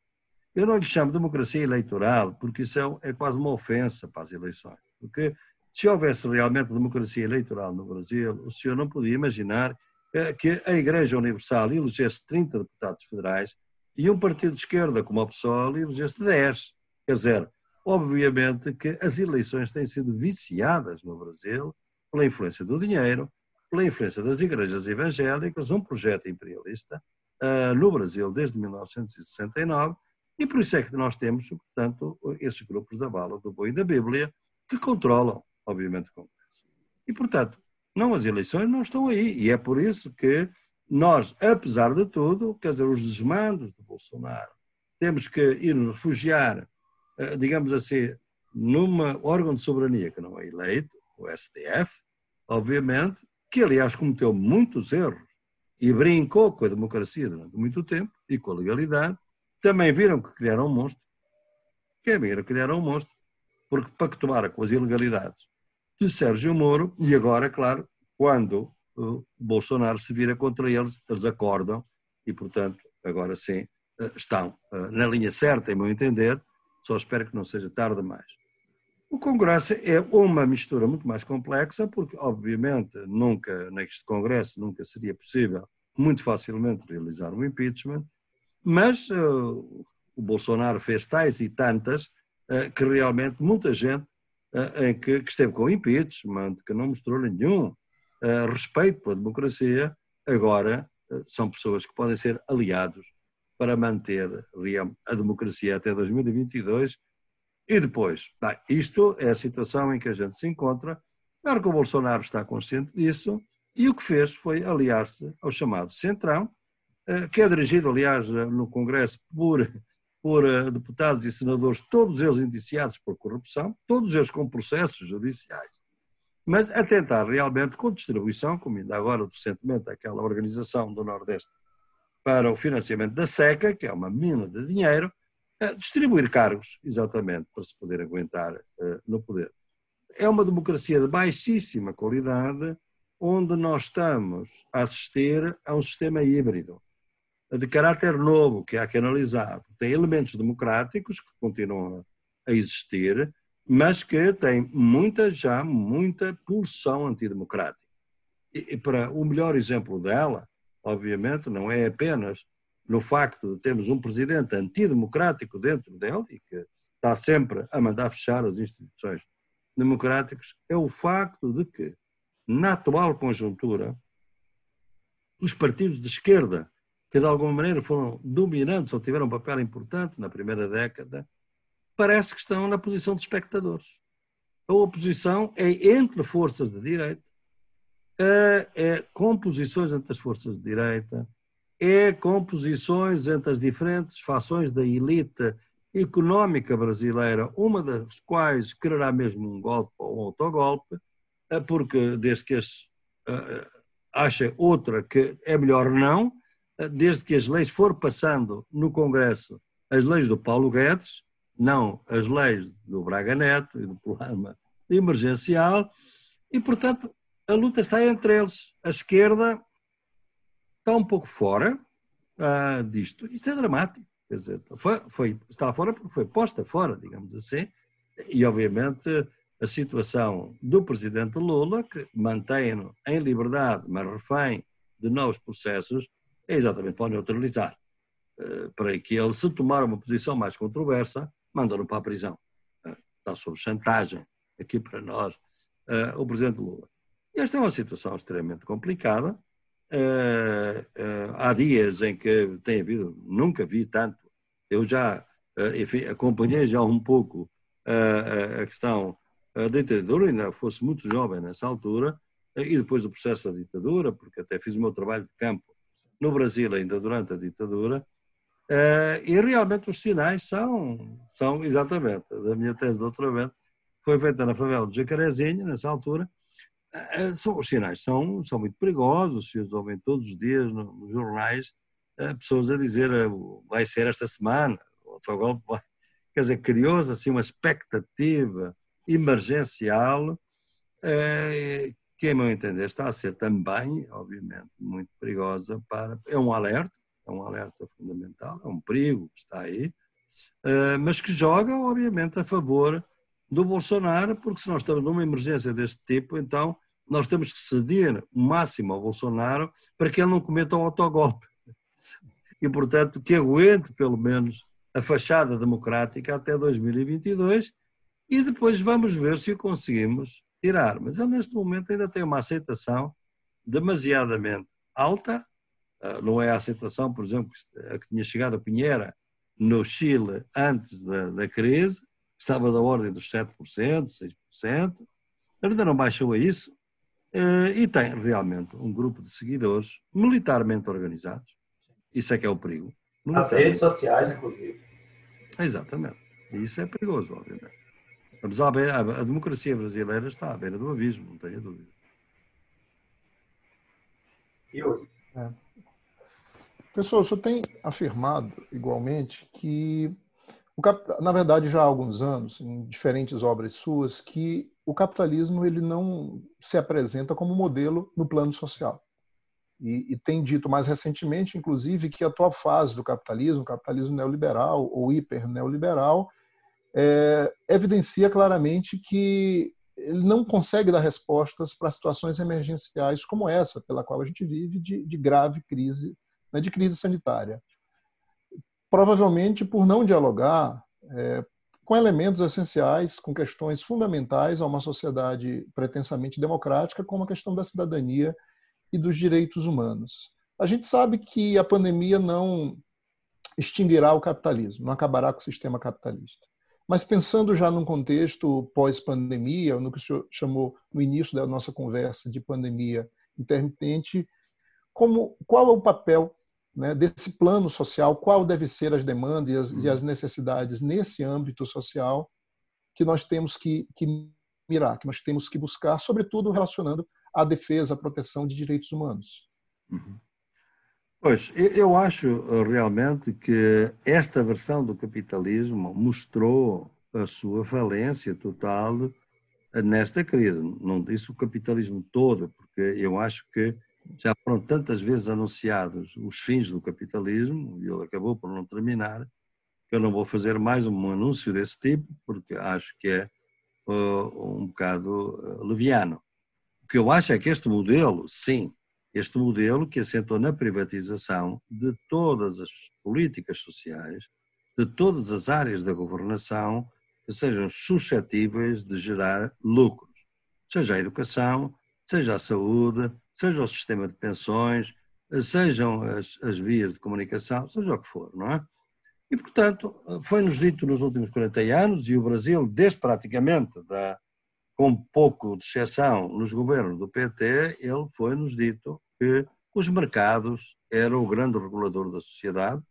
Eu não lhe chamo democracia eleitoral, porque isso é, é quase uma ofensa para as eleições. Porque se houvesse realmente democracia eleitoral no Brasil, o senhor não podia imaginar eh, que a Igreja Universal elegesse 30 deputados federais e um partido de esquerda como a PSOL elegesse 10. Quer dizer, obviamente que as eleições têm sido viciadas no Brasil pela influência do dinheiro, pela influência das igrejas evangélicas, um projeto imperialista uh, no Brasil desde 1969, e por isso é que nós temos, portanto, esses grupos da bala, do boi e da Bíblia, que controlam, obviamente, o Congresso. E, portanto, não as eleições não estão aí. E é por isso que nós, apesar de tudo, quer dizer, os desmandos do Bolsonaro, temos que ir nos refugiar, eh, digamos assim, num órgão de soberania que não é eleito, o STF, obviamente, que aliás cometeu muitos erros e brincou com a democracia durante muito tempo e com a legalidade, também viram que criaram um monstro. Quem viram criaram um monstro, porque pactuaram com as ilegalidades de Sérgio Moro e agora, claro, quando o Bolsonaro se vira contra eles, eles acordam e, portanto, agora sim, eh, estão eh, na linha certa, em meu entender, só espero que não seja tarde demais. O Congresso é uma mistura muito mais complexa, porque, obviamente, nunca, neste Congresso, nunca seria possível muito facilmente realizar um impeachment, mas uh, o Bolsonaro fez tais e tantas uh, que realmente muita gente uh, que, que, esteve com impeachment, que não mostrou nenhum respeito pela democracia, agora são pessoas que podem ser aliados para manter a democracia até 2022 e depois, isto é a situação em que a gente se encontra. Claro que o Bolsonaro está consciente disso e o que fez foi aliar-se ao chamado Centrão, eh, que é dirigido, aliás, no Congresso por, por eh, deputados e senadores, todos eles indiciados por corrupção, todos eles com processos judiciais, mas a tentar realmente, com distribuição, como ainda agora recentemente aquela organização do Nordeste para o financiamento da SECA, que é uma mina de dinheiro, distribuir cargos, exatamente, para se poder aguentar uh, no poder. É uma democracia de baixíssima qualidade, onde nós estamos a assistir a um sistema híbrido, de caráter novo, que há que analisar. Tem elementos democráticos que continuam a existir, mas que tem muita, já muita pulsão antidemocrática. E para o melhor exemplo dela, obviamente, não é apenas no facto de termos um presidente antidemocrático dentro dele e que está sempre a mandar fechar as instituições democráticas, é o facto de que, na atual conjuntura, os partidos de esquerda, que de alguma maneira foram dominantes ou tiveram um papel importante na primeira década, parece que estão na posição de espectadores. A oposição é entre forças de direita, é, é composições entre as forças de direita, é composições entre as diferentes fações da elite económica brasileira, uma das quais quererá mesmo um golpe ou um autogolpe, eh, porque desde que as, uh, acha outra que é melhor não, desde que as leis for passando no Congresso, as leis do Paulo Guedes, não as leis do Braga Neto e do programa emergencial, e portanto a luta está entre eles. A esquerda está um pouco fora uh, disto. Isto é dramático. Quer dizer, foi, foi, está fora porque foi posta fora, digamos assim, e obviamente a situação do presidente Lula, que mantém-no em liberdade, mas refém de novos processos, é exatamente para neutralizar. Uh, para que ele, se tomar uma posição mais controversa, manda-no para a prisão. Uh, está sob chantagem aqui para nós o presidente Lula. Esta é uma situação extremamente complicada, há dias em que tem havido, nunca vi tanto, eu já uh, enfim, acompanhei já um pouco a questão da ditadura, ainda fosse muito jovem nessa altura, e depois do processo da ditadura, porque até fiz o meu trabalho de campo no Brasil ainda durante a ditadura, e realmente os sinais são, são exatamente, da minha tese de doutoramento, foi feita na favela de Jacarezinho, nessa altura, eh, são, os sinais são, são muito perigosos, se ouvem todos os dias nos jornais eh, pessoas a dizer vai ser esta semana, o autogolpe vai. Quer dizer, criou-se assim uma expectativa emergencial que, a meu entender, está a ser também, obviamente, muito perigosa para. É um alerta, é um alerta fundamental, é um perigo que está aí, mas que joga, obviamente, a favor do Bolsonaro, porque se nós estamos numa emergência deste tipo, então nós temos que ceder o máximo ao Bolsonaro para que ele não cometa um autogolpe. E, portanto, que aguente, pelo menos, a fachada democrática até 2022 e depois vamos ver se o conseguimos tirar. Mas ele, neste momento, ainda tem uma aceitação demasiadamente alta. Ah, não é a aceitação, por exemplo, a que tinha chegado a Pinheira no Chile antes da, da crise, estava da ordem dos 7%, 6%. Ainda não baixou a isso, Uh, e tem realmente um grupo de seguidores militarmente organizados. Isso é que é o perigo. Nas redes sociais, inclusive. Exatamente. E isso é perigoso, obviamente. Vamos à beira, a democracia brasileira está à beira do abismo, não tenho dúvida. E hoje? É. Pessoal, o senhor tem afirmado igualmente que, na verdade, já há alguns anos, em diferentes obras suas, que o capitalismo ele não se apresenta como modelo no plano social. E, e, tem dito mais recentemente, inclusive, que a atual fase do capitalismo, capitalismo neoliberal ou hiper neoliberal, é, evidencia claramente que ele não consegue dar respostas para situações emergenciais como essa, pela qual a gente vive, de, de grave crise, né, de crise sanitária. Provavelmente por não dialogar é, com elementos essenciais, com questões fundamentais a uma sociedade pretensamente democrática, como a questão da cidadania e dos direitos humanos. A gente sabe que a pandemia não extinguirá o capitalismo, não acabará com o sistema capitalista. Mas pensando já num contexto pós-pandemia, no que o senhor chamou no início da nossa conversa de pandemia intermitente, como, qual é o papel né, desse plano social, qual deve ser as demandas e as, e as, necessidades nesse âmbito social que nós temos que, que mirar, que nós temos que buscar, sobretudo relacionando à defesa, à proteção de direitos humanos. Uhum. Pois, eu acho eh, realmente que esta versão do capitalismo mostrou a sua falência total eh, nesta crise. Não disse o capitalismo todo, porque eu acho que já foram tantas vezes anunciados os fins do capitalismo, e ele acabou por não terminar, que eu não vou fazer mais um anúncio desse tipo, porque acho que é uh, um bocado uh, leviano. O que eu acho é que este modelo, sim, este modelo que assentou na privatização de todas as políticas sociais, de todas as áreas da governação que sejam suscetíveis de gerar lucros, seja a educação, seja a saúde, seja o sistema de pensões, sejam as, as vias de comunicação, seja o que for, não é? E, portanto, foi-nos dito nos últimos 40 anos, e o Brasil, desde praticamente da, com pouco de exceção nos governos do PT, ele foi-nos dito que os mercados eram o grande regulador da sociedade.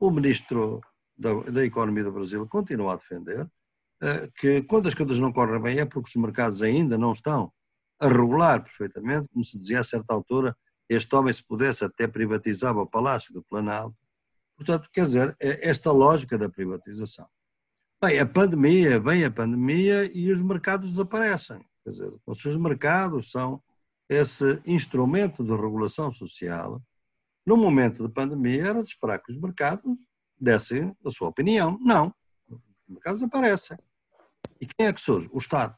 O ministro da, da Economia do Brasil continua a defender uh, que quando as coisas não correm bem é porque os mercados ainda não estão a regular perfeitamente, como se dizia a certa altura, este homem se pudesse até privatizava o Palácio do Planalto. Portanto, quer dizer, é esta lógica da privatização. Bem, a pandemia, vem a pandemia e os mercados desaparecem. Quer dizer, os mercados são esse instrumento de regulação social, no momento de pandemia, era de esperar que os mercados dessem a sua opinião. Não. Os mercados aparecem. E quem é que surge? O Estado.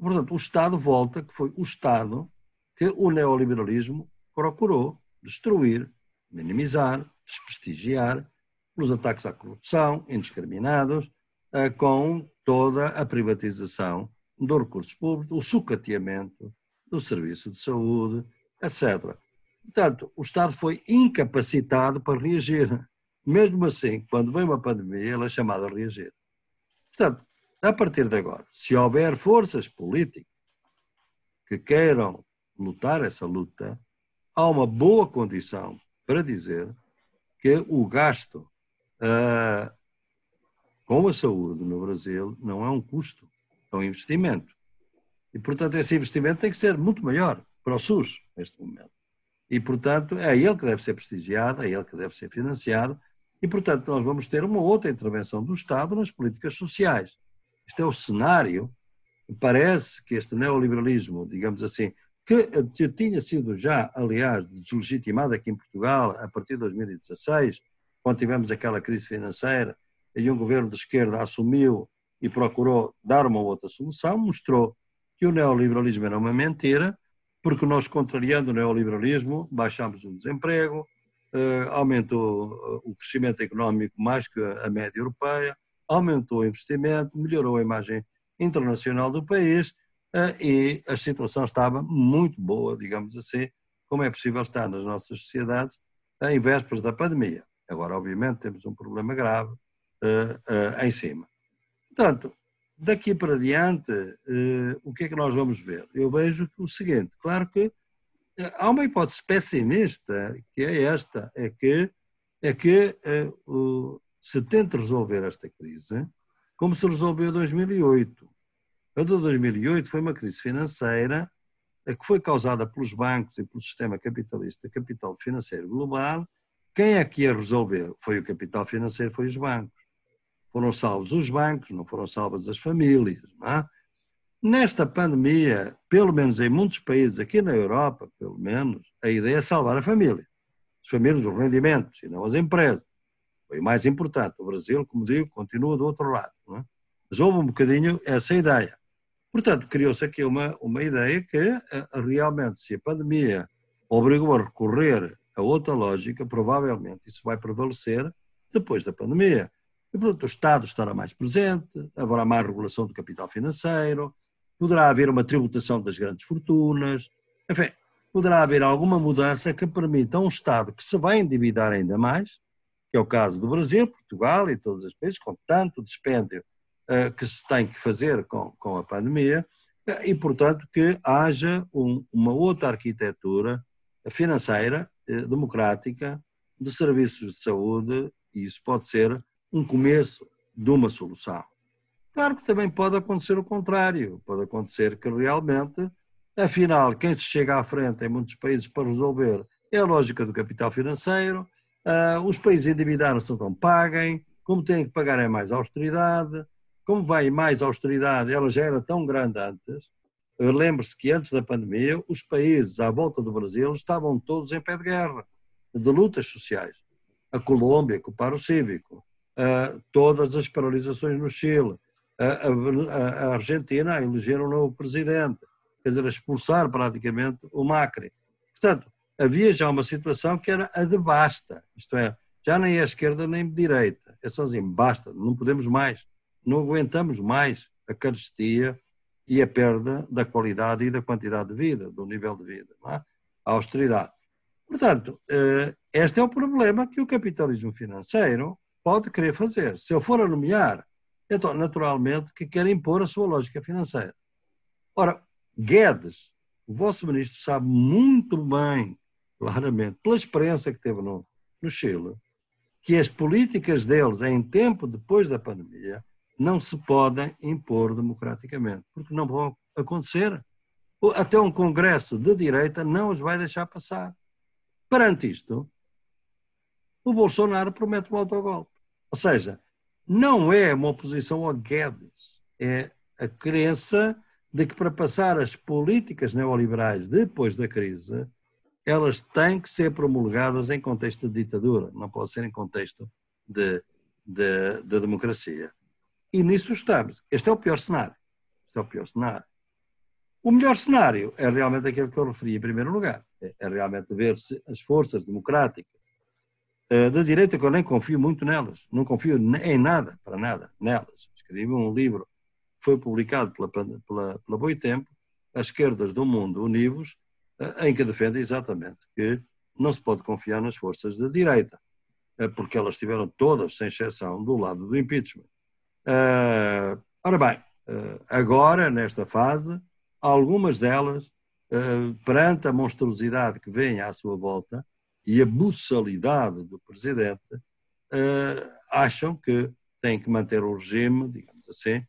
Portanto, o Estado volta, que foi o Estado que o neoliberalismo procurou destruir, minimizar, desprestigiar, pelos ataques à corrupção indiscriminados, eh, com toda a privatização dos recursos públicos, o sucateamento, do serviço de saúde, etc. Portanto, o Estado foi incapacitado para reagir. Mesmo assim, quando vem uma pandemia, ele é chamado a reagir. Portanto, a partir de agora, se houver forças políticas que queiram lutar essa luta, há uma boa condição para dizer que o gasto uh, com a saúde no Brasil não é um custo, é um investimento. E, portanto, esse investimento tem que ser muito maior para o SUS, neste momento. E, portanto, é ele que deve ser prestigiado, é ele que deve ser financiado, e, portanto, nós vamos ter uma outra intervenção do Estado nas políticas sociais. Este é o cenário. Parece que este neoliberalismo, digamos assim, que tinha sido já, aliás, deslegitimado aqui em Portugal a partir de 2016, quando tivemos aquela crise financeira e um governo de esquerda assumiu e procurou dar uma outra solução, mostrou que o neoliberalismo era uma mentira, porque nós, contrariando o neoliberalismo, baixámos o desemprego, eh, aumentou eh, o crescimento económico mais que a média europeia, aumentou o investimento, melhorou a imagem internacional do país eh, e a situação estava muito boa, digamos assim, como é possível estar nas nossas sociedades em vésperas da pandemia. Agora, obviamente, temos um problema grave em cima. Portanto, daqui para diante, o que é que nós vamos ver? Eu vejo o seguinte, claro que há uma hipótese pessimista, que é esta, é que, é que uh, se tenta resolver esta crise como se resolveu em 2008. A de 2008 foi uma crise financeira que foi causada pelos bancos e pelo sistema capitalista, capital financeiro global. Quem é que ia resolver? Foi o capital financeiro, foi os bancos. Foram salvos os bancos, não foram salvas as famílias. É? Nesta pandemia, pelo menos em muitos países, aqui na Europa, pelo menos, a ideia é salvar a família. As famílias, os rendimentos, e não as empresas. Foi mais importante. O Brasil, como digo, continua do outro lado. É? Mas houve um bocadinho essa ideia. Portanto, criou-se aqui uma, uma ideia que eh, realmente, se a pandemia obrigou a recorrer a outra lógica, provavelmente isso vai prevalecer depois da pandemia. E, portanto, o Estado estará mais presente, haverá mais regulação do capital financeiro, poderá haver uma tributação das grandes fortunas, enfim, poderá haver alguma mudança que permita a um Estado que se vai endividar ainda mais, que é o caso do Brasil, Portugal e todos os países, com tanto dispêndio uh, que se tem que fazer com, com a pandemia, uh, e, portanto, que haja um, uma outra arquitetura financeira, uh, democrática, de serviços de saúde, e isso pode ser um começo de uma solução. Claro que também pode acontecer o contrário, pode acontecer que realmente, afinal, quem se chega à frente em muitos países para resolver é a lógica do capital financeiro, uh, os países endividaram-se então paguem, como têm que pagar é mais austeridade, como vai mais austeridade, ela já era tão grande antes, lembre-se que antes da pandemia os países à volta do Brasil estavam todos em pé de guerra, de lutas sociais. A Colômbia, com o paro cívico, uh, todas as paralisações no Chile, a, a, Argentina a eleger um novo presidente, quer dizer, a expulsar praticamente o Macri. Portanto, havia já uma situação que era a de basta, isto é, já nem é esquerda nem direita, é só assim, basta, não podemos mais, não aguentamos mais a carestia e a perda da qualidade e da quantidade de vida, do nível de vida, é? a austeridade. Portanto, eh, este é o problema que o capitalismo financeiro pode querer fazer. Se eu for a nomear, então, naturalmente, que quer impor a sua lógica financeira. Ora, Guedes, o vosso ministro, sabe muito bem, claramente, pela experiência que teve no, no Chile, que as políticas deles, em tempo depois da pandemia, não se podem impor democraticamente, porque não vão acontecer. Até um congresso de direita não os vai deixar passar. Perante isto, o Bolsonaro promete um autogolpe. Ou seja, não é uma oposição ao Guedes, é a crença de que para passar as políticas neoliberais depois da crise, elas têm que ser promulgadas em contexto de ditadura, não pode ser em contexto de, de, de democracia. E nisso estamos. Este é o pior cenário. Este é o pior cenário. O melhor cenário é realmente aquele que eu referi em primeiro lugar. É, é realmente ver se as forças democráticas eh, da direita que eu nem confio muito nelas, não confio em nada, para nada, nelas. Escrevi um livro foi publicado pela, pela, pela Boitempo, As Esquerdas do Mundo Univos, em que defende exatamente que não se pode confiar nas forças da direita, eh, porque elas estiveram todas, sem exceção, do lado do impeachment. Ora bem, agora, nesta fase, algumas delas, perante a monstruosidade que vem à sua volta, e a buçalidade do presidente, acham que têm que manter o regime, digamos assim,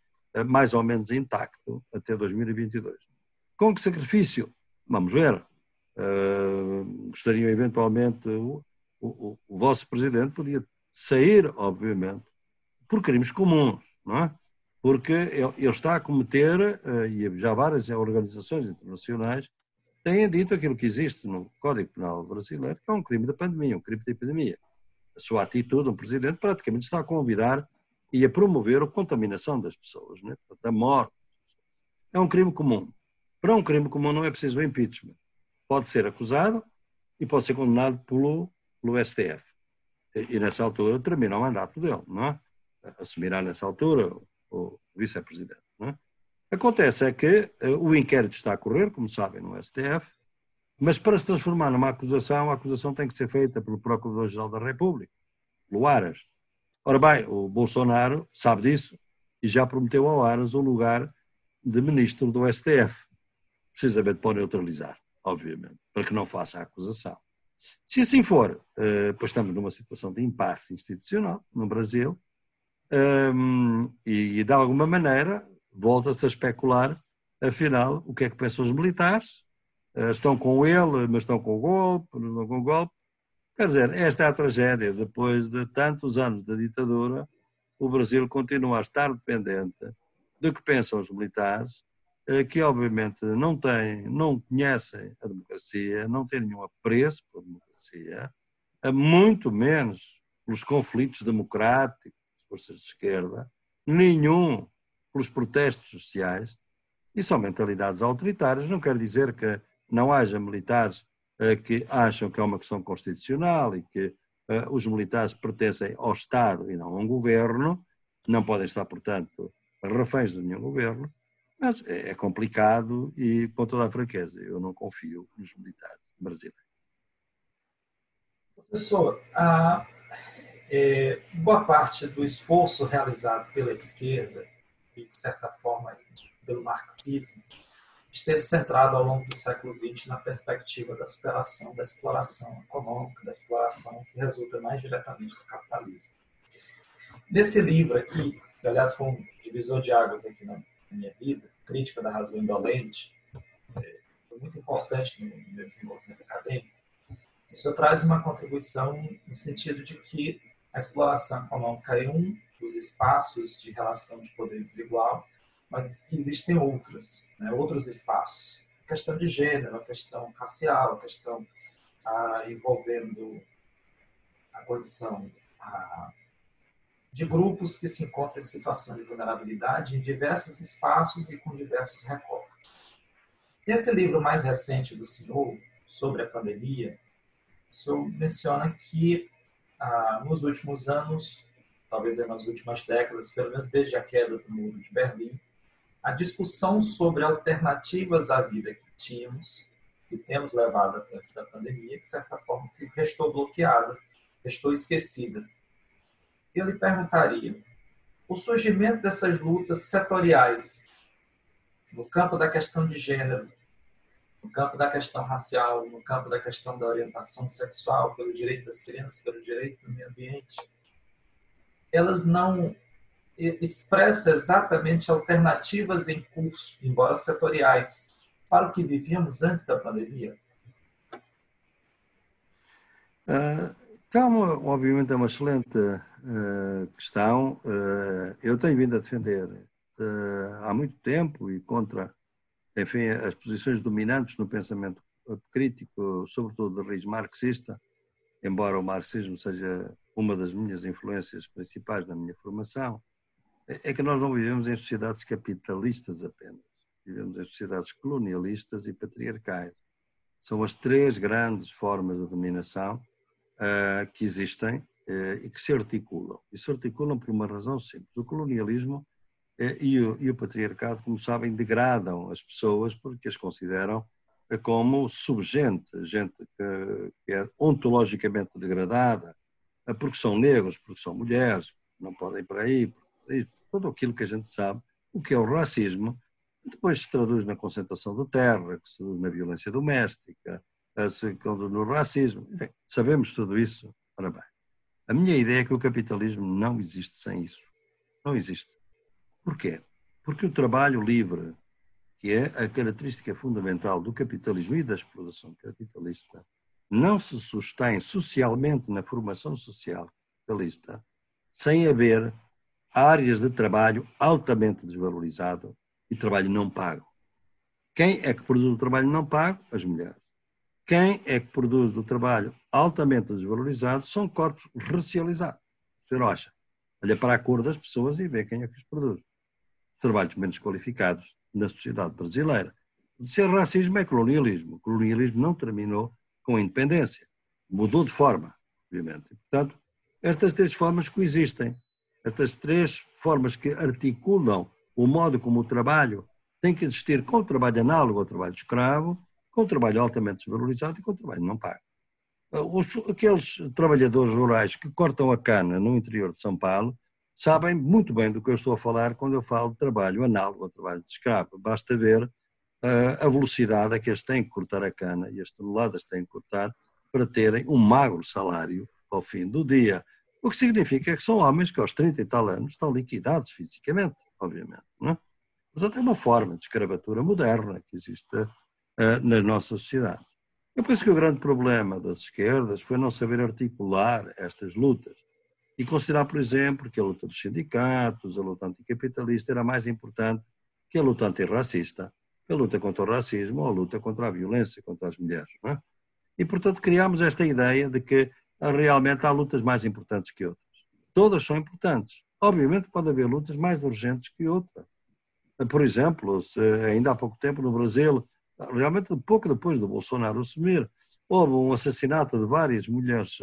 mais ou menos intacto até 2022. Com que sacrifício? Vamos ver. Uh, gostariam eventualmente, o, o, o, vosso presidente podia sair, obviamente, por crimes comuns, não é? Porque ele, ele está a cometer, e já várias organizações internacionais têm dito aquilo que existe no Código Penal brasileiro, que é um crime da pandemia, um crime de epidemia. A sua atitude, um presidente praticamente está a convidar e a promover a contaminação das pessoas, né? a morte. É um crime comum. Para um crime comum não é preciso o impeachment. Pode ser acusado e pode ser condenado pelo, pelo STF. E, e nessa altura termina o mandato dele, não é? Assumirá nessa altura o, o vice-presidente. Não é? Acontece é que uh, o inquérito está a correr, como sabem, no STF, mas para se transformar numa acusação, a acusação tem que ser feita pelo Procurador-Geral da República, pelo Aras. Ora bem, o Bolsonaro sabe disso e já prometeu ao Aras o lugar de ministro do STF, precisamente para neutralizar, obviamente, para que não faça a acusação. Se assim for, uh, pois estamos numa situação de impasse institucional no Brasil, ehm, e, de alguma maneira volta-se a especular, afinal, o que é que pensam os militares? Eh, estão com ele, mas estão com o golpe, não estão com o golpe. Quer dizer, esta é a tragédia. Depois de tantos anos da ditadura, o Brasil continua a estar dependente do que pensam os militares, eh, que obviamente não têm, não conhecem a democracia, não têm nenhum apreço pela democracia, muito menos pelos conflitos democráticos, forças de esquerda, nenhum pelos protestos sociais. E são mentalidades autoritárias. Não quer dizer que não haja militares uh, que acham que é uma questão constitucional e que os militares pertencem ao Estado e não a um governo, não podem estar, portanto, reféns de nenhum governo, mas é, é complicado e, com toda a franqueza, eu não confio nos militares brasileiros. Professor, a, é, boa parte do esforço realizado pela esquerda e, de certa forma, pelo marxismo, esteve centrado ao longo do século XX na perspectiva da superação da exploração econômica, da exploração que resulta mais diretamente do capitalismo. Nesse livro aqui, que aliás foi um divisor de águas aqui na, minha vida, Crítica da Razão Indolente, é, foi muito importante no meu desenvolvimento acadêmico, o senhor traz uma contribuição no sentido de que a exploração econômica é um dos espaços de relação de poder desigual, mas que existem outros, né, outros espaços. A questão de gênero, a questão racial, a questão ah, envolvendo a condição ah, de grupos que se encontram em situação de vulnerabilidade em diversos espaços e com diversos recortes. Esse livro mais recente do senhor, sobre a pandemia, o senhor menciona que ah, nos últimos anos, talvez nas últimas décadas, pelo menos desde a queda do muro de Berlim, a discussão sobre alternativas à vida que tínhamos, que temos levado até da pandemia, de certa forma, restou bloqueada, restou esquecida eu lhe perguntaria: o surgimento dessas lutas setoriais no campo da questão de gênero, no campo da questão racial, no campo da questão da orientação sexual, pelo direito das crianças, pelo direito do meio ambiente, elas não expressam exatamente alternativas em curso, embora setoriais, para o que vivíamos antes da pandemia? Uh, então, obviamente, é uma excelente uh, questão. Uh, eu tenho vindo a defender uh, há muito tempo e contra, enfim, as posições dominantes no pensamento crítico, sobretudo de raiz marxista, embora o marxismo seja uma das minhas influências principais na minha formação, é, é que nós não vivemos em sociedades capitalistas apenas. Vivemos em sociedades colonialistas e patriarcais. São as três grandes formas de dominação uh, que existem eh, e que se articulam. E se articulam por uma razão simples. O colonialismo eh, e o, e o patriarcado, como sabem, degradam as pessoas porque as consideram eh, como subgente, gente que, que é ontologicamente degradada, porque são negros, porque são mulheres, não podem ir para aí, tudo aquilo que a gente sabe, o que é o racismo, depois se traduz na concentração de terra, na violência doméstica, no racismo, sabemos tudo isso, ora bem. A minha ideia é que o capitalismo não existe sem isso. Não existe. Porquê? Porque o trabalho livre, que é a característica fundamental do capitalismo e da exploração capitalista, não se sustém socialmente na formação social capitalista sem haver áreas de trabalho altamente desvalorizado e trabalho não pago. Quem é que produz o trabalho não pago? As mulheres. Quem é que produz o trabalho altamente desvalorizado são corpos racializados. Você acha? Olha para a cor das pessoas e vê quem é que os produz. Trabalhos menos qualificados na sociedade brasileira. Ser racismo é colonialismo. O colonialismo não terminou com a independência. Mudou de forma, obviamente. Portanto, estas três formas coexistem. Estas três formas que articulam o modo como o trabalho tem que existir com o trabalho análogo ao trabalho escravo, com trabalho altamente desvalorizado e com trabalho não pago. Os, aqueles trabalhadores rurais que cortam a cana no interior de São Paulo sabem muito bem do que eu estou a falar quando eu falo de trabalho análogo ao trabalho de escravo. Basta ver uh, a velocidade a que eles têm que cortar a cana e as toneladas têm que cortar para terem um magro salário ao fim do dia. O que significa que são homens que aos 30 e tal anos estão liquidados fisicamente, obviamente. Não é? Portanto, é uma forma de escravatura moderna que existe uh, na nossa sociedade. Eu penso que o grande problema das esquerdas foi não saber articular estas lutas e considerar, por exemplo, que a luta dos sindicatos, a luta anticapitalista era mais importante que a luta antirracista, que a luta contra o racismo ou a luta contra a violência contra as mulheres. É? E, portanto, criámos esta ideia de que realmente há lutas mais importantes que outras. Todas são importantes. Obviamente pode haver lutas mais urgentes que outras. Por exemplo, ainda há pouco tempo no Brasil, realmente pouco depois do Bolsonaro assumir, houve um assassinato de várias mulheres,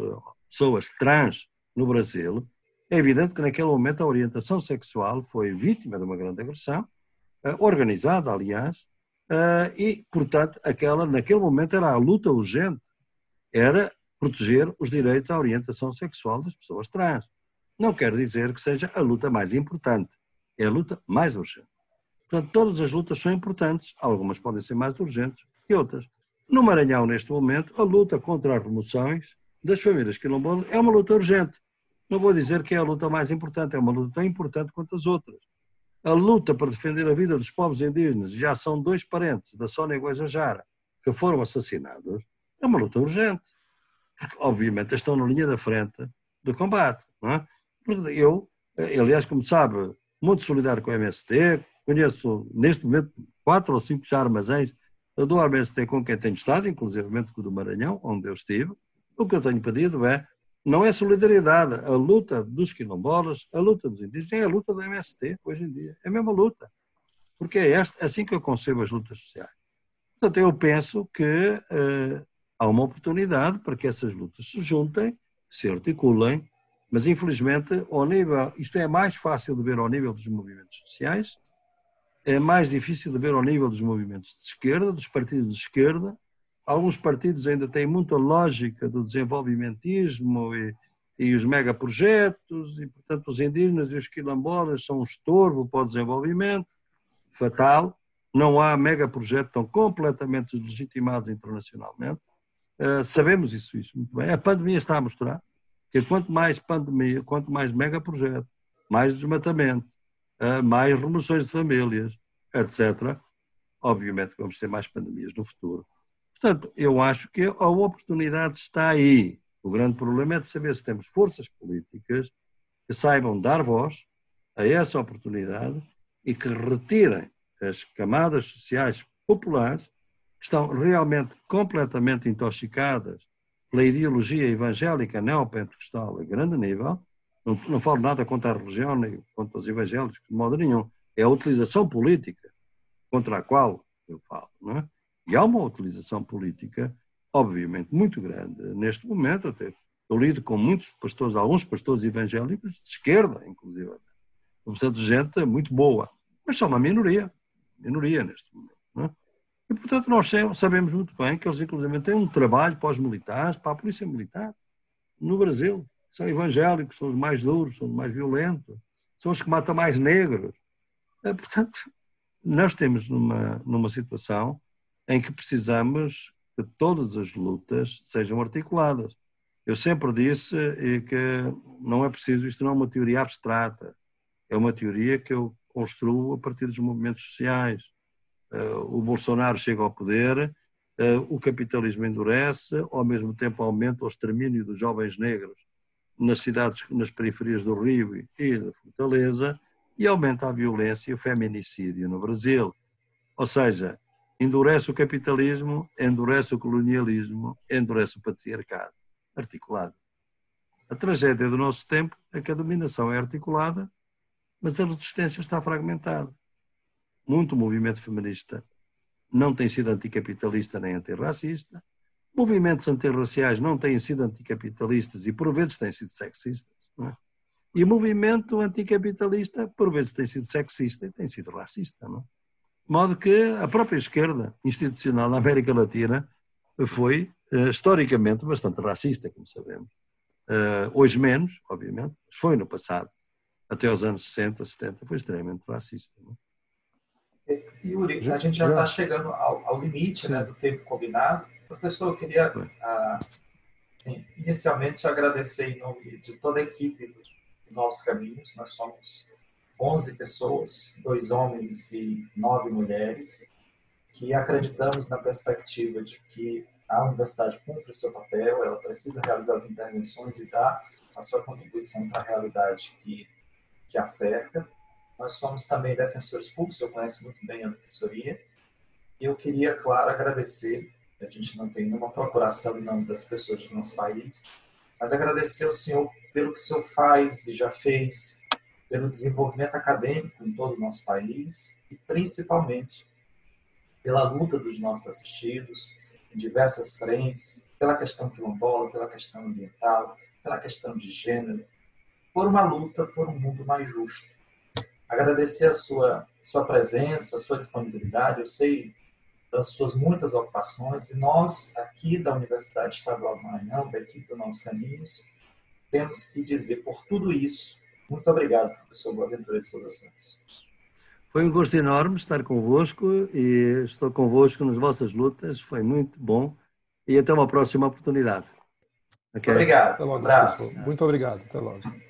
pessoas trans no Brasil, é evidente que naquele momento a orientação sexual foi vítima de uma grande agressão, eh, organizada, aliás, eh, e, portanto, aquela, naquele momento era a luta urgente, era proteger os direitos à orientação sexual das pessoas trans. Não quer dizer que seja a luta mais importante, é a luta mais urgente. Portanto, todas as lutas são importantes, algumas podem ser mais urgentes que outras. No Maranhão, neste momento, a luta contra as remoções das famílias quilombolas é uma luta urgente. Não vou dizer que é a luta mais importante, é uma luta tão importante quanto as outras. A luta para defender a vida dos povos indígenas, já são dois parentes da Sónia Guajajara que foram assassinados, é uma luta urgente. Porque, obviamente, estão na linha da frente do combate. Não é? Eu, aliás, como sabe, muito solidário com o MST, Conheço, neste momento, quatro ou cinco armazéns do MST com quem tenho estado, inclusive com o do Maranhão, onde eu estive. O que eu tenho pedido é, não é solidariedade, a luta dos quilombolas, a luta dos indígenas, é a luta do MST hoje em dia. É a mesma luta. Porque é esta, assim que eu concebo as lutas sociais. Portanto, eu penso que uh, há uma oportunidade para que essas lutas se juntem, se articulem, mas infelizmente, ao nível, isto é mais fácil de ver ao nível dos movimentos sociais, é mais difícil de ver ao nível dos movimentos de esquerda, dos partidos de esquerda. Alguns partidos ainda têm muita lógica do desenvolvimentismo e, e os megaprojetos, e portanto os indígenas e os quilombolas são um estorvo para o desenvolvimento, fatal. Não há megaprojetos estão completamente deslegitimados internacionalmente. Uh, sabemos isso, isso muito bem. A pandemia está a mostrar que quanto mais pandemia, quanto mais megaprojeto, mais desmatamento, mais remoções de famílias, etc. Obviamente vamos ter mais pandemias no futuro. Portanto, eu acho que a oportunidade está aí. O grande problema é de saber se temos forças políticas que saibam dar voz a essa oportunidade e que retirem as camadas sociais populares que estão realmente completamente intoxicadas pela ideologia evangélica neopentecostal a grande nível não, não falo nada contra a religião, nem contra os evangélicos, de modo nenhum. É a utilização política contra a qual eu falo. Não é? E há uma utilização política, obviamente, muito grande. Neste momento, até eu lido com muitos pastores, alguns pastores evangélicos de esquerda, inclusive. Portanto, gente muito boa. Mas só uma minoria. Minoria neste momento. É? E, portanto, nós sabemos muito bem que eles, inclusive, têm um trabalho para os militares, para a polícia militar, no Brasil são evangélicos, são os mais duros, são os mais violentos, são os que matam mais negros. Eh, portanto, nós temos numa, numa situação em que precisamos que todas as lutas sejam articuladas. Eu sempre disse eh, que não é preciso, isto não é uma teoria abstrata, é uma teoria que eu construo a partir dos movimentos sociais. Eh, o Bolsonaro chega ao poder, o capitalismo endurece, ao mesmo tempo aumenta o extermínio dos jovens negros nas cidades, nas periferias do Rio e da Fortaleza, e aumenta a violência e o feminicídio no Brasil. Ou seja, endurece o capitalismo, endurece o colonialismo, endurece o patriarcado. Articulado. A tragédia do nosso tempo é que a dominação é articulada, mas a resistência está fragmentada. Muito movimento feminista não tem sido anticapitalista nem antirracista, Movimentos antirraciais não têm sido anticapitalistas e por vezes têm sido sexistas. É? E o movimento anticapitalista por vezes tem sido sexista e tem sido racista. Não é? De modo que a própria esquerda institucional na América Latina foi uh, historicamente bastante racista, como sabemos. Uh, hoje menos, obviamente, mas foi no passado. Até os anos 60, 70 foi extremamente racista. Não é? Yuri, a gente já está chegando ao, ao limite né, do tempo combinado. Professor, eu queria ah, inicialmente agradecer em nome de toda a equipe do Nossos Caminhos. Nós somos 11 pessoas, dois homens e nove mulheres, que acreditamos na perspectiva de que a universidade cumpre o seu papel, ela precisa realizar as intervenções e dar a sua contribuição para a realidade que, que a cerca. Nós somos também defensores públicos, eu conheço muito bem a defensoria, e eu queria, claro, agradecer a gente não tem nenhuma procuração em nome das pessoas do nosso país, mas agradecer ao senhor pelo que o senhor faz e já fez, pelo desenvolvimento acadêmico em todo o nosso país e principalmente pela luta dos nossos assistidos em diversas frentes, pela questão quilombola, pela questão ambiental, pela questão de gênero, por uma luta por um mundo mais justo. Agradecer a sua, sua presença, a sua disponibilidade. Eu sei das suas muitas ocupações e nós, aqui da Universidade Estadual do Maranhão, da equipe do Nossos Caminhos, temos que dizer por tudo isso, muito obrigado, professor Boaventura de Souza Santos. Foi um gosto enorme estar convosco e estou convosco nas vossas lutas, foi muito bom e até uma próxima oportunidade. Okay. Obrigado. Até logo, um abraço. Muito obrigado. Até logo.